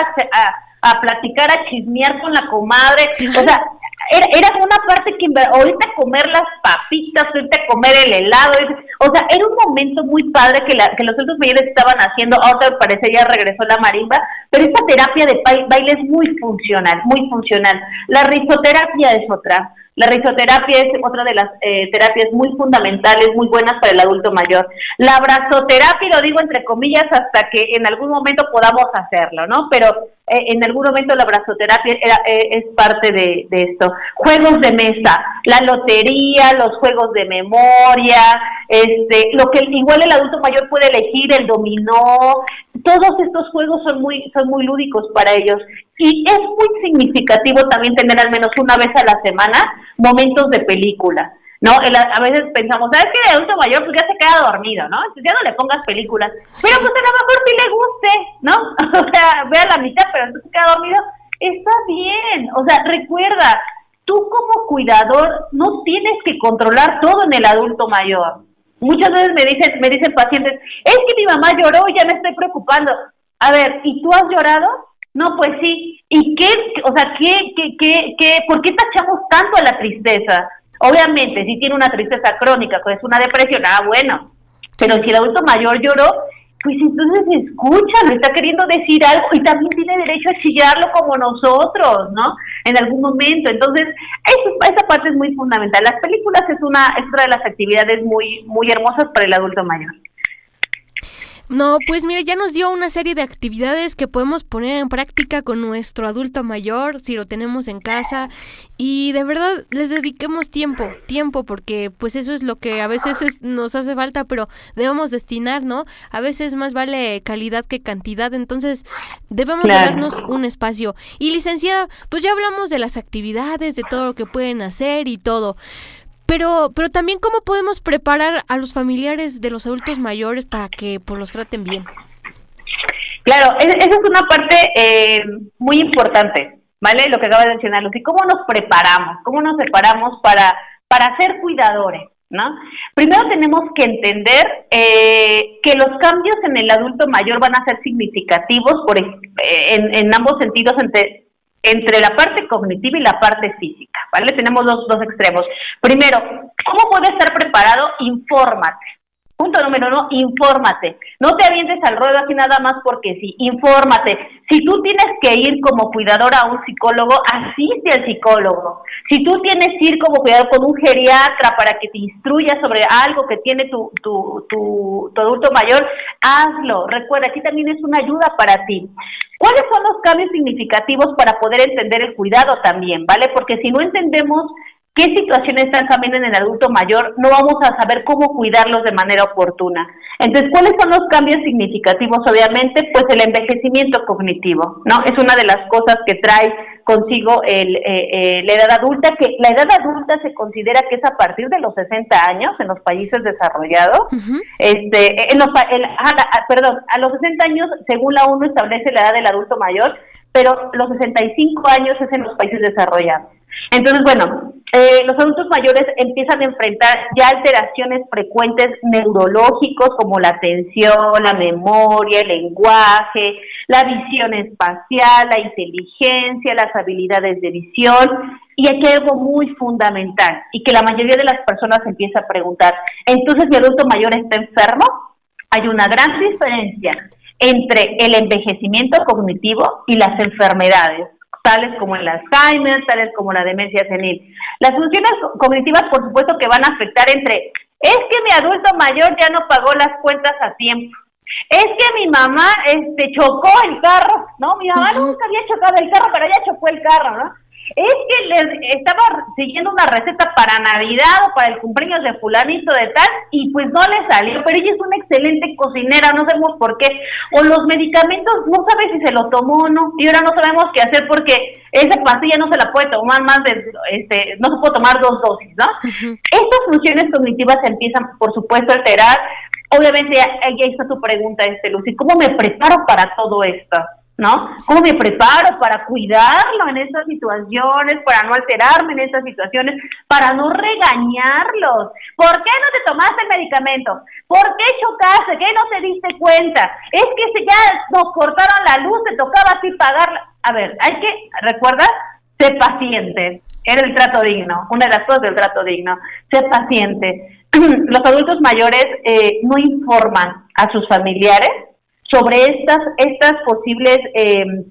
a, platicar, a chismear con la comadre. O sea, era, era una parte que ahorita comer las papitas, ahorita comer el helado, o sea, era un momento muy padre que, la, que los otros mayores estaban haciendo, ahora parece ya regresó la marimba, pero esta terapia de baile es muy funcional, muy funcional. La risoterapia es otra. La risoterapia es otra de las eh, terapias muy fundamentales, muy buenas para el adulto mayor. La abrazoterapia, lo digo entre comillas, hasta que en algún momento podamos hacerlo, ¿no? Pero eh, en algún momento la brazoterapia eh, es parte de, esto. Juegos de mesa, la lotería, los juegos de memoria, este, lo que igual el adulto mayor puede elegir, el dominó, todos estos juegos son muy, son muy lúdicos para ellos. Y es muy significativo también tener al menos una vez a la semana momentos de película. ¿no? a veces pensamos, ¿sabes qué? El adulto mayor pues ya se queda dormido, ¿no? Entonces ya no le pongas películas. Pero pues a lo mejor sí le guste, ¿no? [LAUGHS] o sea, vea la mitad, pero entonces se queda dormido. Está bien, o sea, recuerda, tú como cuidador no tienes que controlar todo en el adulto mayor. Muchas veces me dicen, me dicen pacientes, es que mi mamá lloró y ya me estoy preocupando. A ver, ¿y tú has llorado? No, pues sí. ¿Y qué, o sea, qué, qué, qué, qué, por qué tachamos tanto a la tristeza? Obviamente, si tiene una tristeza crónica, pues es una depresión, ah, bueno. Pero si el adulto mayor lloró, pues entonces escúchalo, está queriendo decir algo y también tiene derecho a chillarlo como nosotros, ¿no? En algún momento. Entonces, esa parte es muy fundamental. Las películas es una, es una de las actividades muy, muy hermosas para el adulto mayor. No, pues mira, ya nos dio una serie de actividades que podemos poner en práctica con nuestro adulto mayor, si lo tenemos en casa, y de verdad les dediquemos tiempo, tiempo, porque pues eso es lo que a veces nos hace falta, pero debemos destinar, ¿no? A veces más vale calidad que cantidad, entonces debemos darnos un espacio. Y licenciada, pues ya hablamos de las actividades, de todo lo que pueden hacer y todo. Pero, pero también cómo podemos preparar a los familiares de los adultos mayores para que pues, los traten bien. Claro, esa es una parte eh, muy importante, ¿vale? Lo que acaba de mencionar, Lucy. ¿Cómo nos preparamos? ¿Cómo nos preparamos para, para ser cuidadores? ¿No? Primero tenemos que entender eh, que los cambios en el adulto mayor van a ser significativos por, en, en ambos sentidos, entre, entre la parte cognitiva y la parte física, ¿vale? Tenemos dos, dos extremos. Primero, ¿cómo puedes estar preparado? Infórmate. Punto número uno, infórmate. No te avientes al ruedo así nada más porque sí, infórmate. Si tú tienes que ir como cuidador a un psicólogo, asiste al psicólogo. Si tú tienes que ir como cuidador con un geriatra para que te instruya sobre algo que tiene tu, tu, tu, tu adulto mayor, hazlo. Recuerda, aquí también es una ayuda para ti. ¿Cuáles son los cambios significativos para poder entender el cuidado también, ¿vale? Porque si no entendemos qué situaciones están cambiando en el adulto mayor, no vamos a saber cómo cuidarlos de manera oportuna. Entonces, ¿cuáles son los cambios significativos? Obviamente, pues el envejecimiento cognitivo, ¿no? Es una de las cosas que trae consigo el, eh, eh, la edad adulta, que la edad adulta se considera que es a partir de los 60 años en los países desarrollados. este, en los, perdón, a los 60 años, según la ONU, establece la edad del adulto mayor, pero los 65 años es en los países desarrollados. Entonces, bueno, eh, los adultos mayores empiezan a enfrentar ya alteraciones frecuentes neurológicos como la atención, la memoria, el lenguaje, la visión espacial, la inteligencia, las habilidades de visión. Y aquí hay algo muy fundamental y que la mayoría de las personas empieza a preguntar, entonces mi adulto mayor está enfermo. Hay una gran diferencia entre el envejecimiento cognitivo y las enfermedades tales como el Alzheimer, tales como la demencia senil. Las funciones cognitivas, por supuesto, que van a afectar entre, es que mi adulto mayor ya no pagó las cuentas a tiempo, es que mi mamá este, chocó el carro, ¿no? Mi mamá nunca había chocado el carro, pero ya chocó el carro, ¿no? Es que le estaba siguiendo una receta para Navidad o para el cumpleaños de fulanito de tal y pues no le salió, pero ella es una excelente cocinera, no sabemos por qué, o los medicamentos no sabe si se lo tomó o no, y ahora no sabemos qué hacer porque esa pastilla no se la puede tomar más de, este, no se puede tomar dos dosis, ¿no? Estas funciones cognitivas se empiezan, por supuesto, a alterar. Obviamente, ahí está tu pregunta, este, Lucy, ¿cómo me preparo para todo esto? ¿No? ¿Cómo me preparo para cuidarlo en estas situaciones, para no alterarme en estas situaciones, para no regañarlos? ¿Por qué no te tomaste el medicamento? ¿Por qué chocaste? ¿Qué no te diste cuenta? Es que si ya nos cortaron la luz, te tocaba así pagarla. A ver, hay que, ¿recuerda? Sé paciente. Era el trato digno, una de las cosas del trato digno. Sé paciente. [CLEARS THROAT] Los adultos mayores eh, no informan a sus familiares sobre estas, estas posibles eh,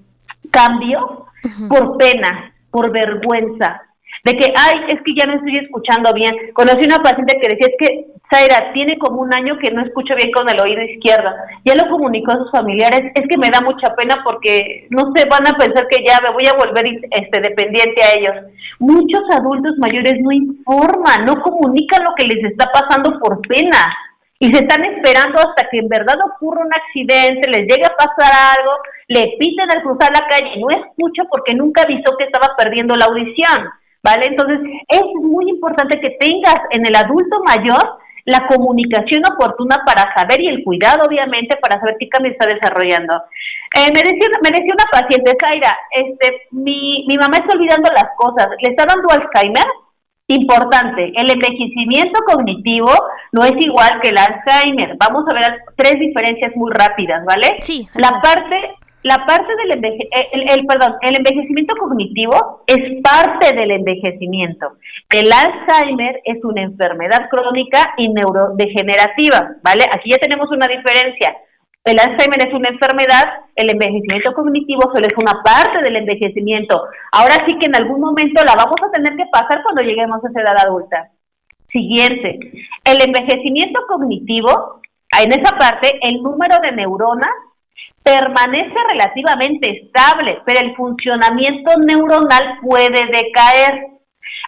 cambios por pena, por vergüenza. de que, ay, es que ya no estoy escuchando bien. Conocí una paciente que decía, es que, Zaira, tiene como un año que no escucho bien con el oído izquierdo. Ya lo comunicó a sus familiares, es que me da mucha pena porque, no sé, van a pensar que ya me voy a volver este, dependiente a ellos. Muchos adultos mayores no informan, no comunican lo que les está pasando por pena y se están esperando hasta que en verdad ocurra un accidente, les llegue a pasar algo, le piten al cruzar la calle y no escucho porque nunca avisó que estaba perdiendo la audición. ¿vale? Entonces, es muy importante que tengas en el adulto mayor la comunicación oportuna para saber y el cuidado, obviamente, para saber qué cambio está desarrollando. Eh, me, decía, me decía una paciente, Zaira, este, mi, mi mamá está olvidando las cosas, le está dando Alzheimer. Importante, el envejecimiento cognitivo no es igual que el Alzheimer. Vamos a ver tres diferencias muy rápidas, ¿vale? Sí. La parte la parte del eh, el, perdón, el envejecimiento cognitivo es parte del envejecimiento. El Alzheimer es una enfermedad crónica y neurodegenerativa, ¿vale? Aquí ya tenemos una diferencia. El Alzheimer es una enfermedad, el envejecimiento cognitivo solo es una parte del envejecimiento. Ahora sí que en algún momento la vamos a tener que pasar cuando lleguemos a esa edad adulta. Siguiente, el envejecimiento cognitivo, en esa parte, el número de neuronas permanece relativamente estable, pero el funcionamiento neuronal puede decaer.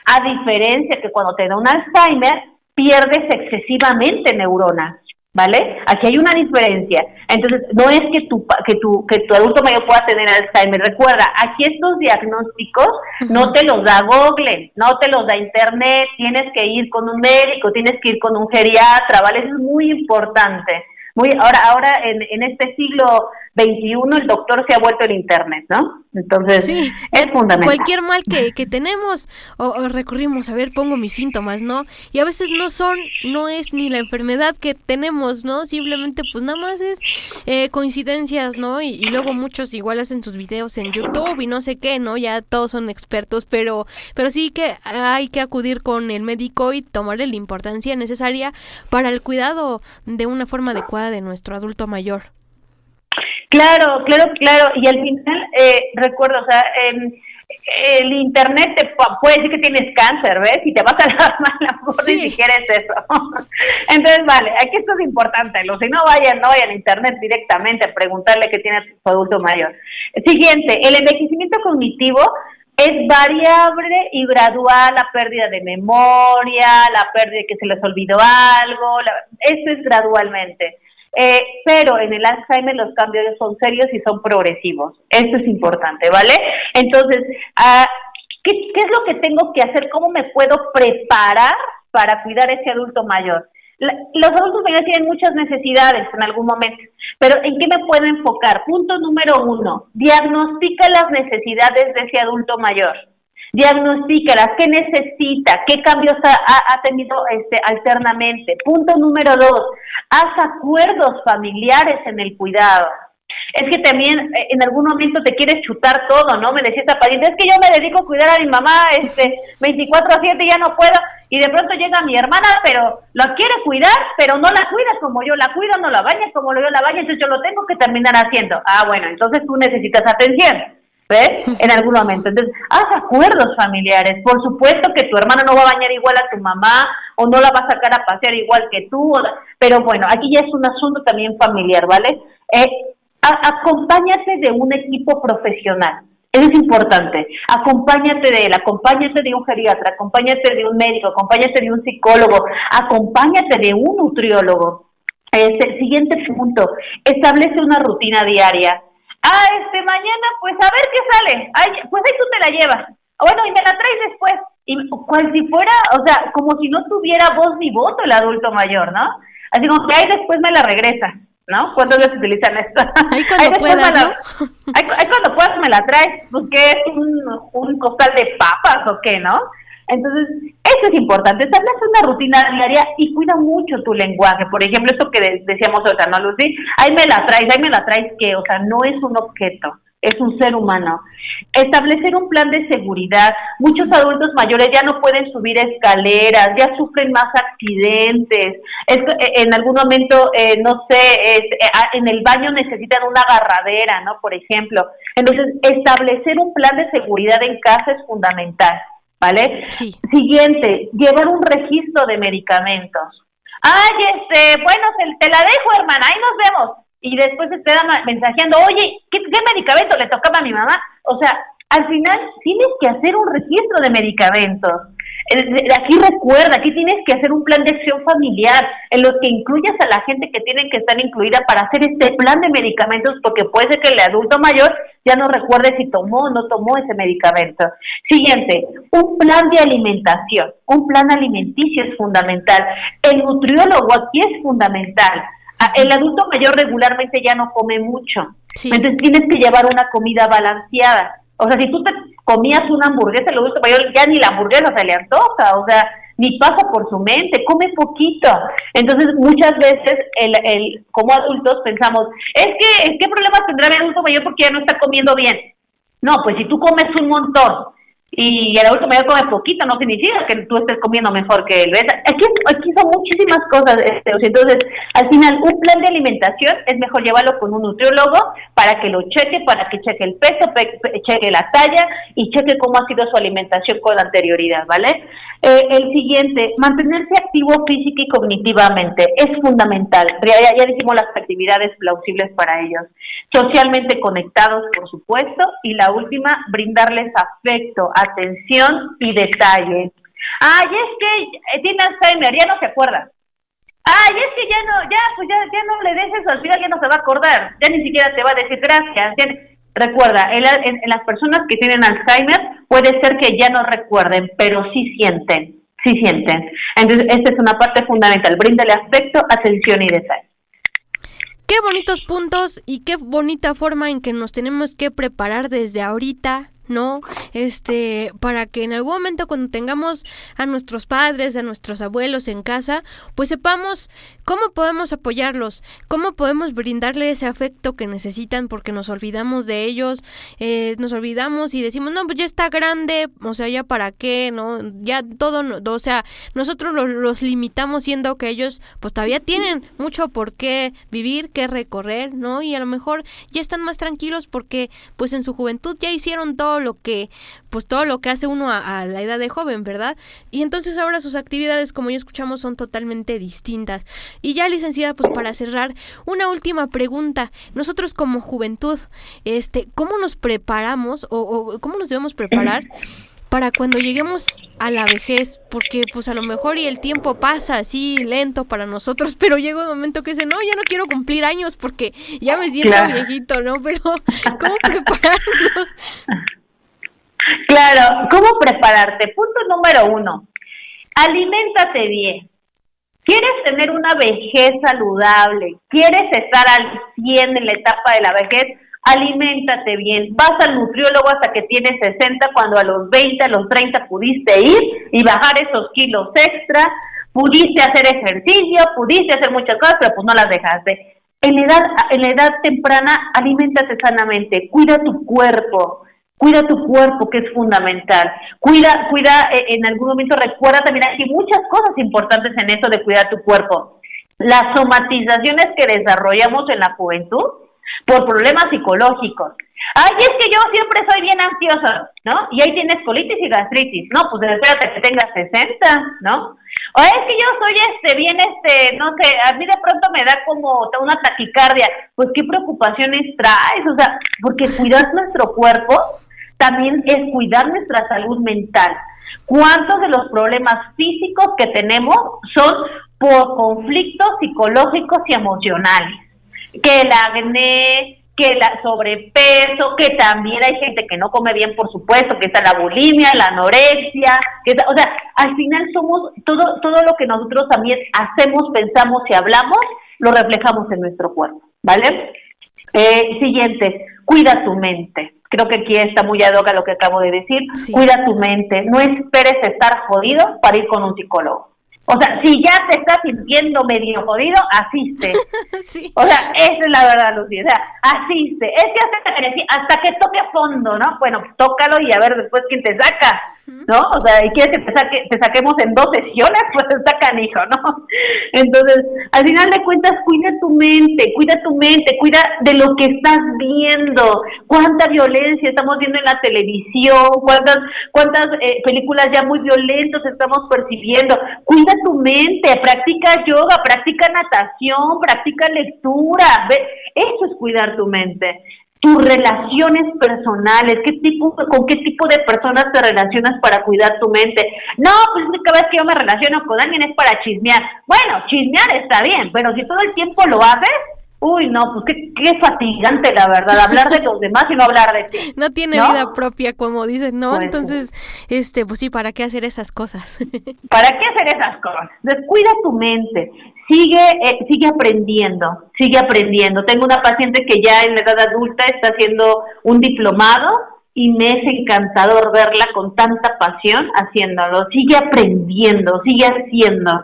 A diferencia que cuando te da un Alzheimer, pierdes excesivamente neuronas, ¿vale? Aquí hay una diferencia. Entonces, no es que tu, que tu, que tu adulto mayor pueda tener Alzheimer. Recuerda, aquí estos diagnósticos no te los da Google, no te los da Internet, tienes que ir con un médico, tienes que ir con un geriatra, ¿vale? Eso es muy importante. Muy, ahora, ahora en, en este siglo 21 el doctor se ha vuelto el internet, ¿no? Entonces es fundamental. Cualquier mal que, que tenemos o, recurrimos a ver, pongo mis síntomas, ¿no? Y a veces no son, no es ni la enfermedad que tenemos, ¿no? Simplemente pues nada más es eh, coincidencias, ¿no? Y, luego muchos igual hacen sus videos en YouTube y no sé qué, ¿no? Ya todos son expertos, pero, pero sí que hay que acudir con el médico y tomarle la importancia necesaria para el cuidado de una forma adecuada de nuestro adulto mayor. Claro, claro, claro. Y al final, eh, recuerdo, o sea, el internet te puede decir que tienes cáncer, ¿ves? Y te vas a la [LAUGHS] mala sí. ni siquiera es eso. [LAUGHS] Entonces, vale, aquí esto es importante. Los si no vayan, no vayan a internet directamente a preguntarle qué tiene su adulto mayor. Siguiente, el envejecimiento cognitivo es variable y gradual la pérdida de memoria, la pérdida de que se les olvidó algo, la, eso es gradualmente. Eh, pero en el Alzheimer los cambios son serios y son progresivos. Esto es importante, ¿vale? Entonces, ah, ¿qué, es lo que tengo que hacer? ¿Cómo me puedo preparar para cuidar a ese adulto mayor? los adultos mayores tienen muchas necesidades en algún momento, pero ¿en qué me puedo enfocar? Punto número uno, diagnostica las necesidades de ese adulto mayor diagnostícalas, qué necesita, qué cambios ha, tenido este, alternamente. Punto número dos, haz acuerdos familiares en el cuidado. Es que también eh, en algún momento te quieres chutar todo, ¿no? Me decía esta pariente, es que yo me dedico a cuidar a mi mamá este 24 a 7 ya no puedo y de pronto llega mi hermana, pero la quiere cuidar, pero no la cuida como yo la cuido, no la baña como yo la baña, entonces yo lo tengo que terminar haciendo. Ah, bueno, entonces tú necesitas atención. ¿Ves? En algún momento. Entonces, haz acuerdos familiares. Por supuesto que tu hermano no va a bañar igual a tu mamá o no la va a sacar a pasear igual que tú, pero bueno, aquí ya es un asunto también familiar, ¿vale? Eh, acompáñate de un equipo profesional. Eso es importante. Acompáñate de él, acompáñate de un geriatra, acompáñate de un médico, acompáñate de un psicólogo, acompáñate de un nutriólogo. Este, siguiente punto, establece una rutina diaria Ah, este, mañana, pues a ver qué sale. Ay, pues ahí tú te la llevas. Bueno, y me la traes después. Y cual si fuera, o sea, como si no tuviera voz ni voto el adulto mayor, ¿no? Así como que ahí después me la regresa, ¿no? ¿Cuántas veces utilizan esto? Ahí cuando puedas, ¿no? ahí, cuando puedas me la traes. Pues que es un, un costal de papas o qué, ¿no? Entonces, eso es importante, establece una rutina diaria y cuida mucho tu lenguaje. Por ejemplo, esto que decíamos ahorita, ¿no, Lucy? Ahí me la traes, ahí me la traes que, o sea, no es un objeto, es un ser humano. Establecer un plan de seguridad. Muchos adultos mayores ya no pueden subir escaleras, ya sufren más accidentes. Eh, en algún momento, eh, no sé, eh, en el baño necesitan una agarradera, ¿no? Por ejemplo. Entonces, establecer un plan de seguridad en casa es fundamental. ¿Vale? Sí. Siguiente, llevar un registro de medicamentos. Ay, este, bueno, te, te la dejo, hermana, ahí nos vemos. Y después se queda mensajeando, oye, ¿qué, ¿qué medicamento le tocaba a mi mamá? O sea, al final tienes que hacer un registro de medicamentos. Aquí recuerda, aquí tienes que hacer un plan de acción familiar en lo que incluyas a la gente que tiene que estar incluida para hacer este plan de medicamentos, porque puede ser que el adulto mayor ya no recuerde si tomó o no tomó ese medicamento. Siguiente, un plan de alimentación, un plan alimenticio es fundamental. El nutriólogo aquí es fundamental. El adulto mayor regularmente ya no come mucho, entonces tienes que llevar una comida balanceada o sea, si tú te comías una hamburguesa, lo gusta mayor, ya ni la hamburguesa se le antoja, o sea, ni pasa por su mente, come poquito. Entonces, muchas veces, el, el, como adultos, pensamos, es que, ¿qué problemas tendrá el adulto mayor porque ya no está comiendo bien? No, pues si tú comes un montón y el adulto mayor come poquito, no significa que tú estés comiendo mejor que él. ¿ves? Aquí, aquí son muchísimas cosas. Este, entonces, al final, un plan de alimentación es mejor llevarlo con un nutriólogo para que lo cheque, para que cheque el peso, cheque la talla y cheque cómo ha sido su alimentación con anterioridad, ¿vale? Eh, el siguiente, mantenerse activo física y cognitivamente es fundamental. Ya, ya dijimos las actividades plausibles para ellos. Socialmente conectados, por supuesto. Y la última, brindarles afecto, atención y detalle. Ay, es que eh, tiene Alzheimer, ya no se acuerda. Ay, es que ya no, ya, pues ya, ya no le des eso, al final ya no se va a acordar, ya ni siquiera te va a decir gracias. Recuerda, en, en, las personas que tienen Alzheimer puede ser que ya no recuerden, pero sí sienten, sí sienten. Entonces, esta es una parte fundamental, bríndale afecto, atención y detalle. Qué bonitos puntos y qué bonita forma en que nos tenemos que preparar desde ahorita ¿no? Este, para que en algún momento cuando tengamos a nuestros padres, a nuestros abuelos en casa, pues sepamos cómo podemos apoyarlos, cómo podemos brindarle ese afecto que necesitan porque nos olvidamos de ellos, eh, nos olvidamos y decimos, no, pues ya está grande, o sea, ya para qué, ¿no? Ya todo, o sea, nosotros los, los limitamos siendo que ellos pues todavía tienen mucho por qué vivir, qué recorrer, ¿no? Y a lo mejor ya están más tranquilos porque pues en su juventud ya hicieron todo lo que, pues todo lo que hace uno a, la edad de joven, ¿verdad? Y entonces ahora sus actividades, como ya escuchamos, son totalmente distintas. Y ya, licenciada, pues para cerrar, una última pregunta. Nosotros como juventud, este, ¿cómo nos preparamos o, o cómo nos debemos preparar? para cuando lleguemos a la vejez, porque pues a lo mejor y el tiempo pasa así lento para nosotros, pero llega un momento que dice, no, ya no quiero cumplir años porque ya me siento viejito, ¿no? Pero ¿cómo prepararnos? [LAUGHS] Claro, ¿cómo prepararte? Punto número uno, aliméntate bien. ¿Quieres tener una vejez saludable? ¿Quieres estar al 100 en la etapa de la vejez? Aliméntate bien. Vas al nutriólogo hasta que tienes 60, cuando a los 20, a los 30 pudiste ir y bajar esos kilos extra. Pudiste hacer ejercicio, pudiste hacer muchas cosas, pero pues no las dejaste. En la edad, en la edad temprana, aliméntate sanamente, cuida tu cuerpo, Cuida tu cuerpo, que es fundamental. Cuida, cuida, eh, en algún momento recuerda también, hay muchas cosas importantes en eso de cuidar tu cuerpo. Las somatizaciones que desarrollamos en la juventud por problemas psicológicos. Ay, es que yo siempre soy bien ansiosa, ¿no? Y ahí tienes colitis y gastritis. No, pues espérate que tengas 60, ¿no? O es que yo soy este, bien, este, no sé, a mí de pronto me da como una taquicardia. Pues qué preocupaciones traes, o sea, porque cuidar nuestro cuerpo también es cuidar nuestra salud mental. ¿Cuántos de los problemas físicos que tenemos son por conflictos psicológicos y emocionales? Que el acné, que el sobrepeso, que también hay gente que no come bien, por supuesto, que está la bulimia, la anorexia, que o sea, al final somos todo todo lo que nosotros también hacemos, pensamos y hablamos, lo reflejamos en nuestro cuerpo, ¿vale? Eh, siguiente, cuida tu mente creo que aquí está muy ad lo que acabo de decir, cuida tu mente, no esperes estar jodido para ir con un psicólogo. O sea, si ya te estás sintiendo medio jodido, asiste. [LAUGHS] O sea, esa es la verdad, Lucía. O sea, asiste. Es que hasta que, hasta que toque fondo, ¿no? Bueno, tócalo y a ver después quién te saca. ¿No? O sea, y quieres que te, te saquemos en dos sesiones, [LAUGHS] pues está canijo, ¿no? Entonces, al final de cuentas, cuida tu mente, cuida tu mente, cuida de lo que estás viendo, cuánta violencia estamos viendo en la televisión, cuántas, cuántas eh, películas ya muy violentas estamos percibiendo, cuida tu mente, practica yoga, practica natación, practica lectura, eso es cuidar tu mente tus relaciones personales, qué tipo, con qué tipo de personas te relacionas para cuidar tu mente. No, pues cada vez que yo me relaciono con alguien es para chismear. Bueno, chismear está bien, pero si todo el tiempo lo haces, Uy, no, pues qué, qué, fatigante, la verdad, hablar de los demás y no hablar de ti. [LAUGHS] No tiene vida propia, como dices, ¿no? Pues, Entonces, este, pues sí, ¿para qué hacer esas cosas? [LAUGHS] ¿Para qué hacer esas cosas? Descuida tu mente sigue, eh, sigue aprendiendo, sigue aprendiendo. Tengo una paciente que ya en la edad adulta está haciendo un diplomado y me es encantador verla con tanta pasión haciéndolo. Sigue aprendiendo, sigue haciendo.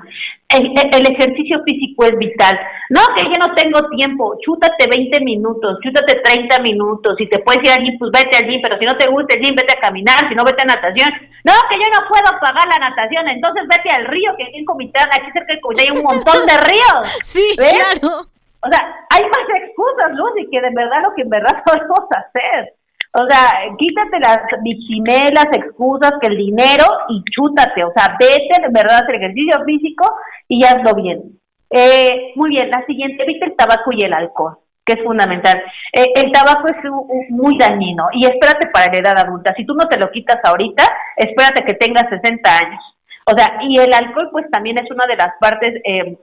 El, ejercicio físico es vital. No, que yo no tengo tiempo, chútate 20 minutos, chútate 30 minutos. Si te puedes ir allí, pues vete allí, pero si no te gusta el gym, vete a caminar, si no, vete a natación. No, que yo no puedo pagar la natación, entonces vete al río, que aquí en Comitán, aquí cerca de Comitán hay un montón de ríos. [LAUGHS] Sí, claro. O sea, hay más excusas, Lucy, que de verdad lo que en verdad [LAUGHS] podemos hacer. O sea, quítate las bichimelas, excusas, que el dinero y chútate. O sea, vete de verdad hacer ejercicio físico y hazlo bien. Eh, muy bien, la siguiente, evita el tabaco y el alcohol, que es fundamental. Eh, el tabaco es muy dañino y espérate para la edad adulta. Si tú no te lo quitas ahorita, espérate que tengas 60 años. O sea, y el alcohol pues también es una de las partes eh,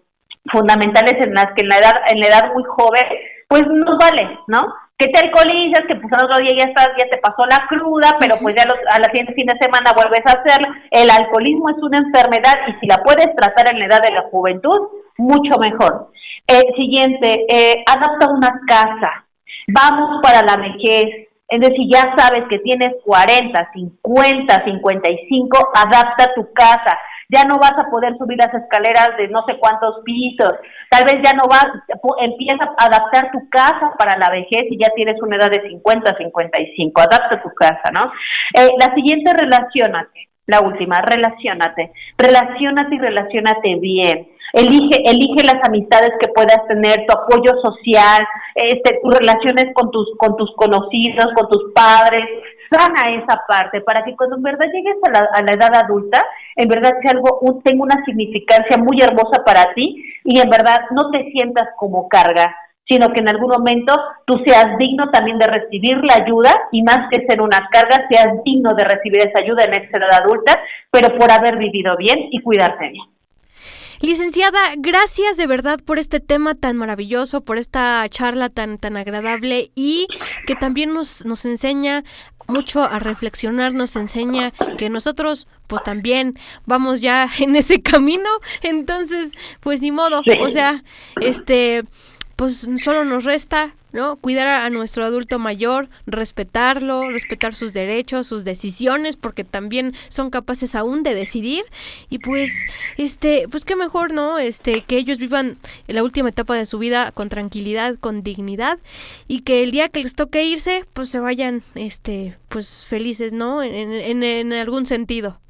fundamentales en las que en la edad, en la edad muy joven, pues nos vale, ¿no? Que te alcoholizas, que pues al otro día ya estás, ya te pasó la cruda, pero pues ya a la siguiente fin de semana vuelves a hacerlo. El alcoholismo es una enfermedad y si la puedes tratar en la edad de la juventud, mucho mejor. Eh, siguiente, eh, adapta una casa. Vamos para la vejez. Es decir, ya sabes que tienes 40, 50, 55, adapta tu casa ya no vas a poder subir las escaleras de no sé cuántos pisos, tal vez ya no vas, empieza a adaptar tu casa para la vejez y ya tienes una edad de 50, 55, adapta tu casa, ¿no? Eh, la siguiente, relacionate, la última, relacionate, relacionate y relacionate bien. Elige, elige las amistades que puedas tener, tu apoyo social, este, tus relaciones con tus, con tus conocidos, con tus padres, sana esa parte para que cuando en verdad llegues a la, a la edad adulta, en verdad sea algo, tenga una significancia muy hermosa para ti y en verdad no te sientas como carga, sino que en algún momento tú seas digno también de recibir la ayuda y más que ser una carga, seas digno de recibir esa ayuda en esa edad adulta, pero por haber vivido bien y cuidarte bien. Licenciada, gracias de verdad por este tema tan maravilloso, por esta charla tan, tan agradable y que también nos, nos enseña mucho a reflexionar, nos enseña que nosotros pues también vamos ya [LAUGHS] en ese camino, entonces pues ni modo, o sea, este pues solo nos resta ¿no? Cuidar a, nuestro adulto mayor, respetarlo, respetar sus derechos, sus decisiones, porque también son capaces aún de decidir. Y pues, este, pues qué mejor, ¿no? Este, que ellos vivan la última etapa de su vida con tranquilidad, con dignidad, y que el día que les toque irse, pues se vayan, este, pues felices, ¿no? En, en, en algún sentido.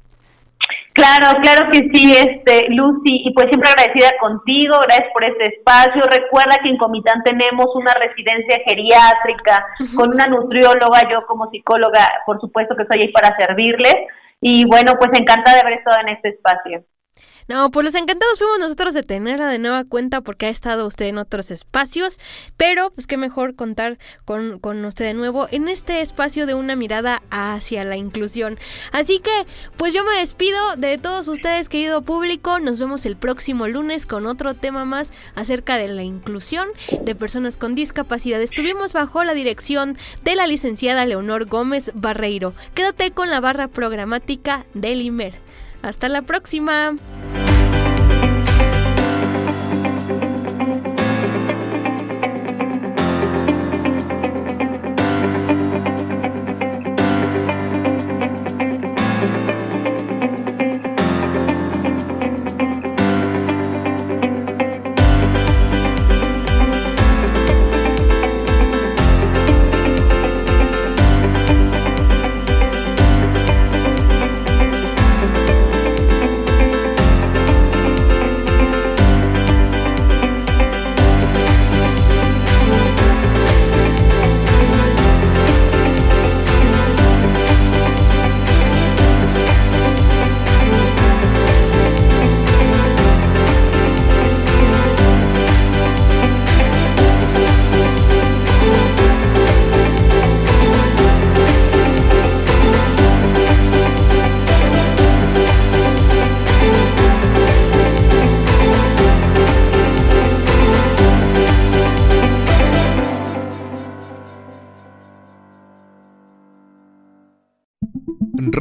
Claro, claro que sí, este, Lucy, y pues siempre agradecida contigo, gracias por este espacio. Recuerda que en Comitán tenemos una residencia geriátrica con una nutrióloga, yo como psicóloga, por supuesto que estoy ahí para servirles. Y bueno, pues encantada de haber estado en este espacio. No, pues los encantados fuimos nosotros de tenerla de nueva cuenta porque ha estado usted en otros espacios, pero pues qué mejor contar con, con usted de nuevo en este espacio de una mirada hacia la inclusión. Así que, pues yo me despido de todos ustedes, querido público. Nos vemos el próximo lunes con otro tema más acerca de la inclusión de personas con discapacidad. Estuvimos bajo la dirección de la licenciada Leonor Gómez Barreiro. Quédate con la barra programática del IMER. Hasta la próxima.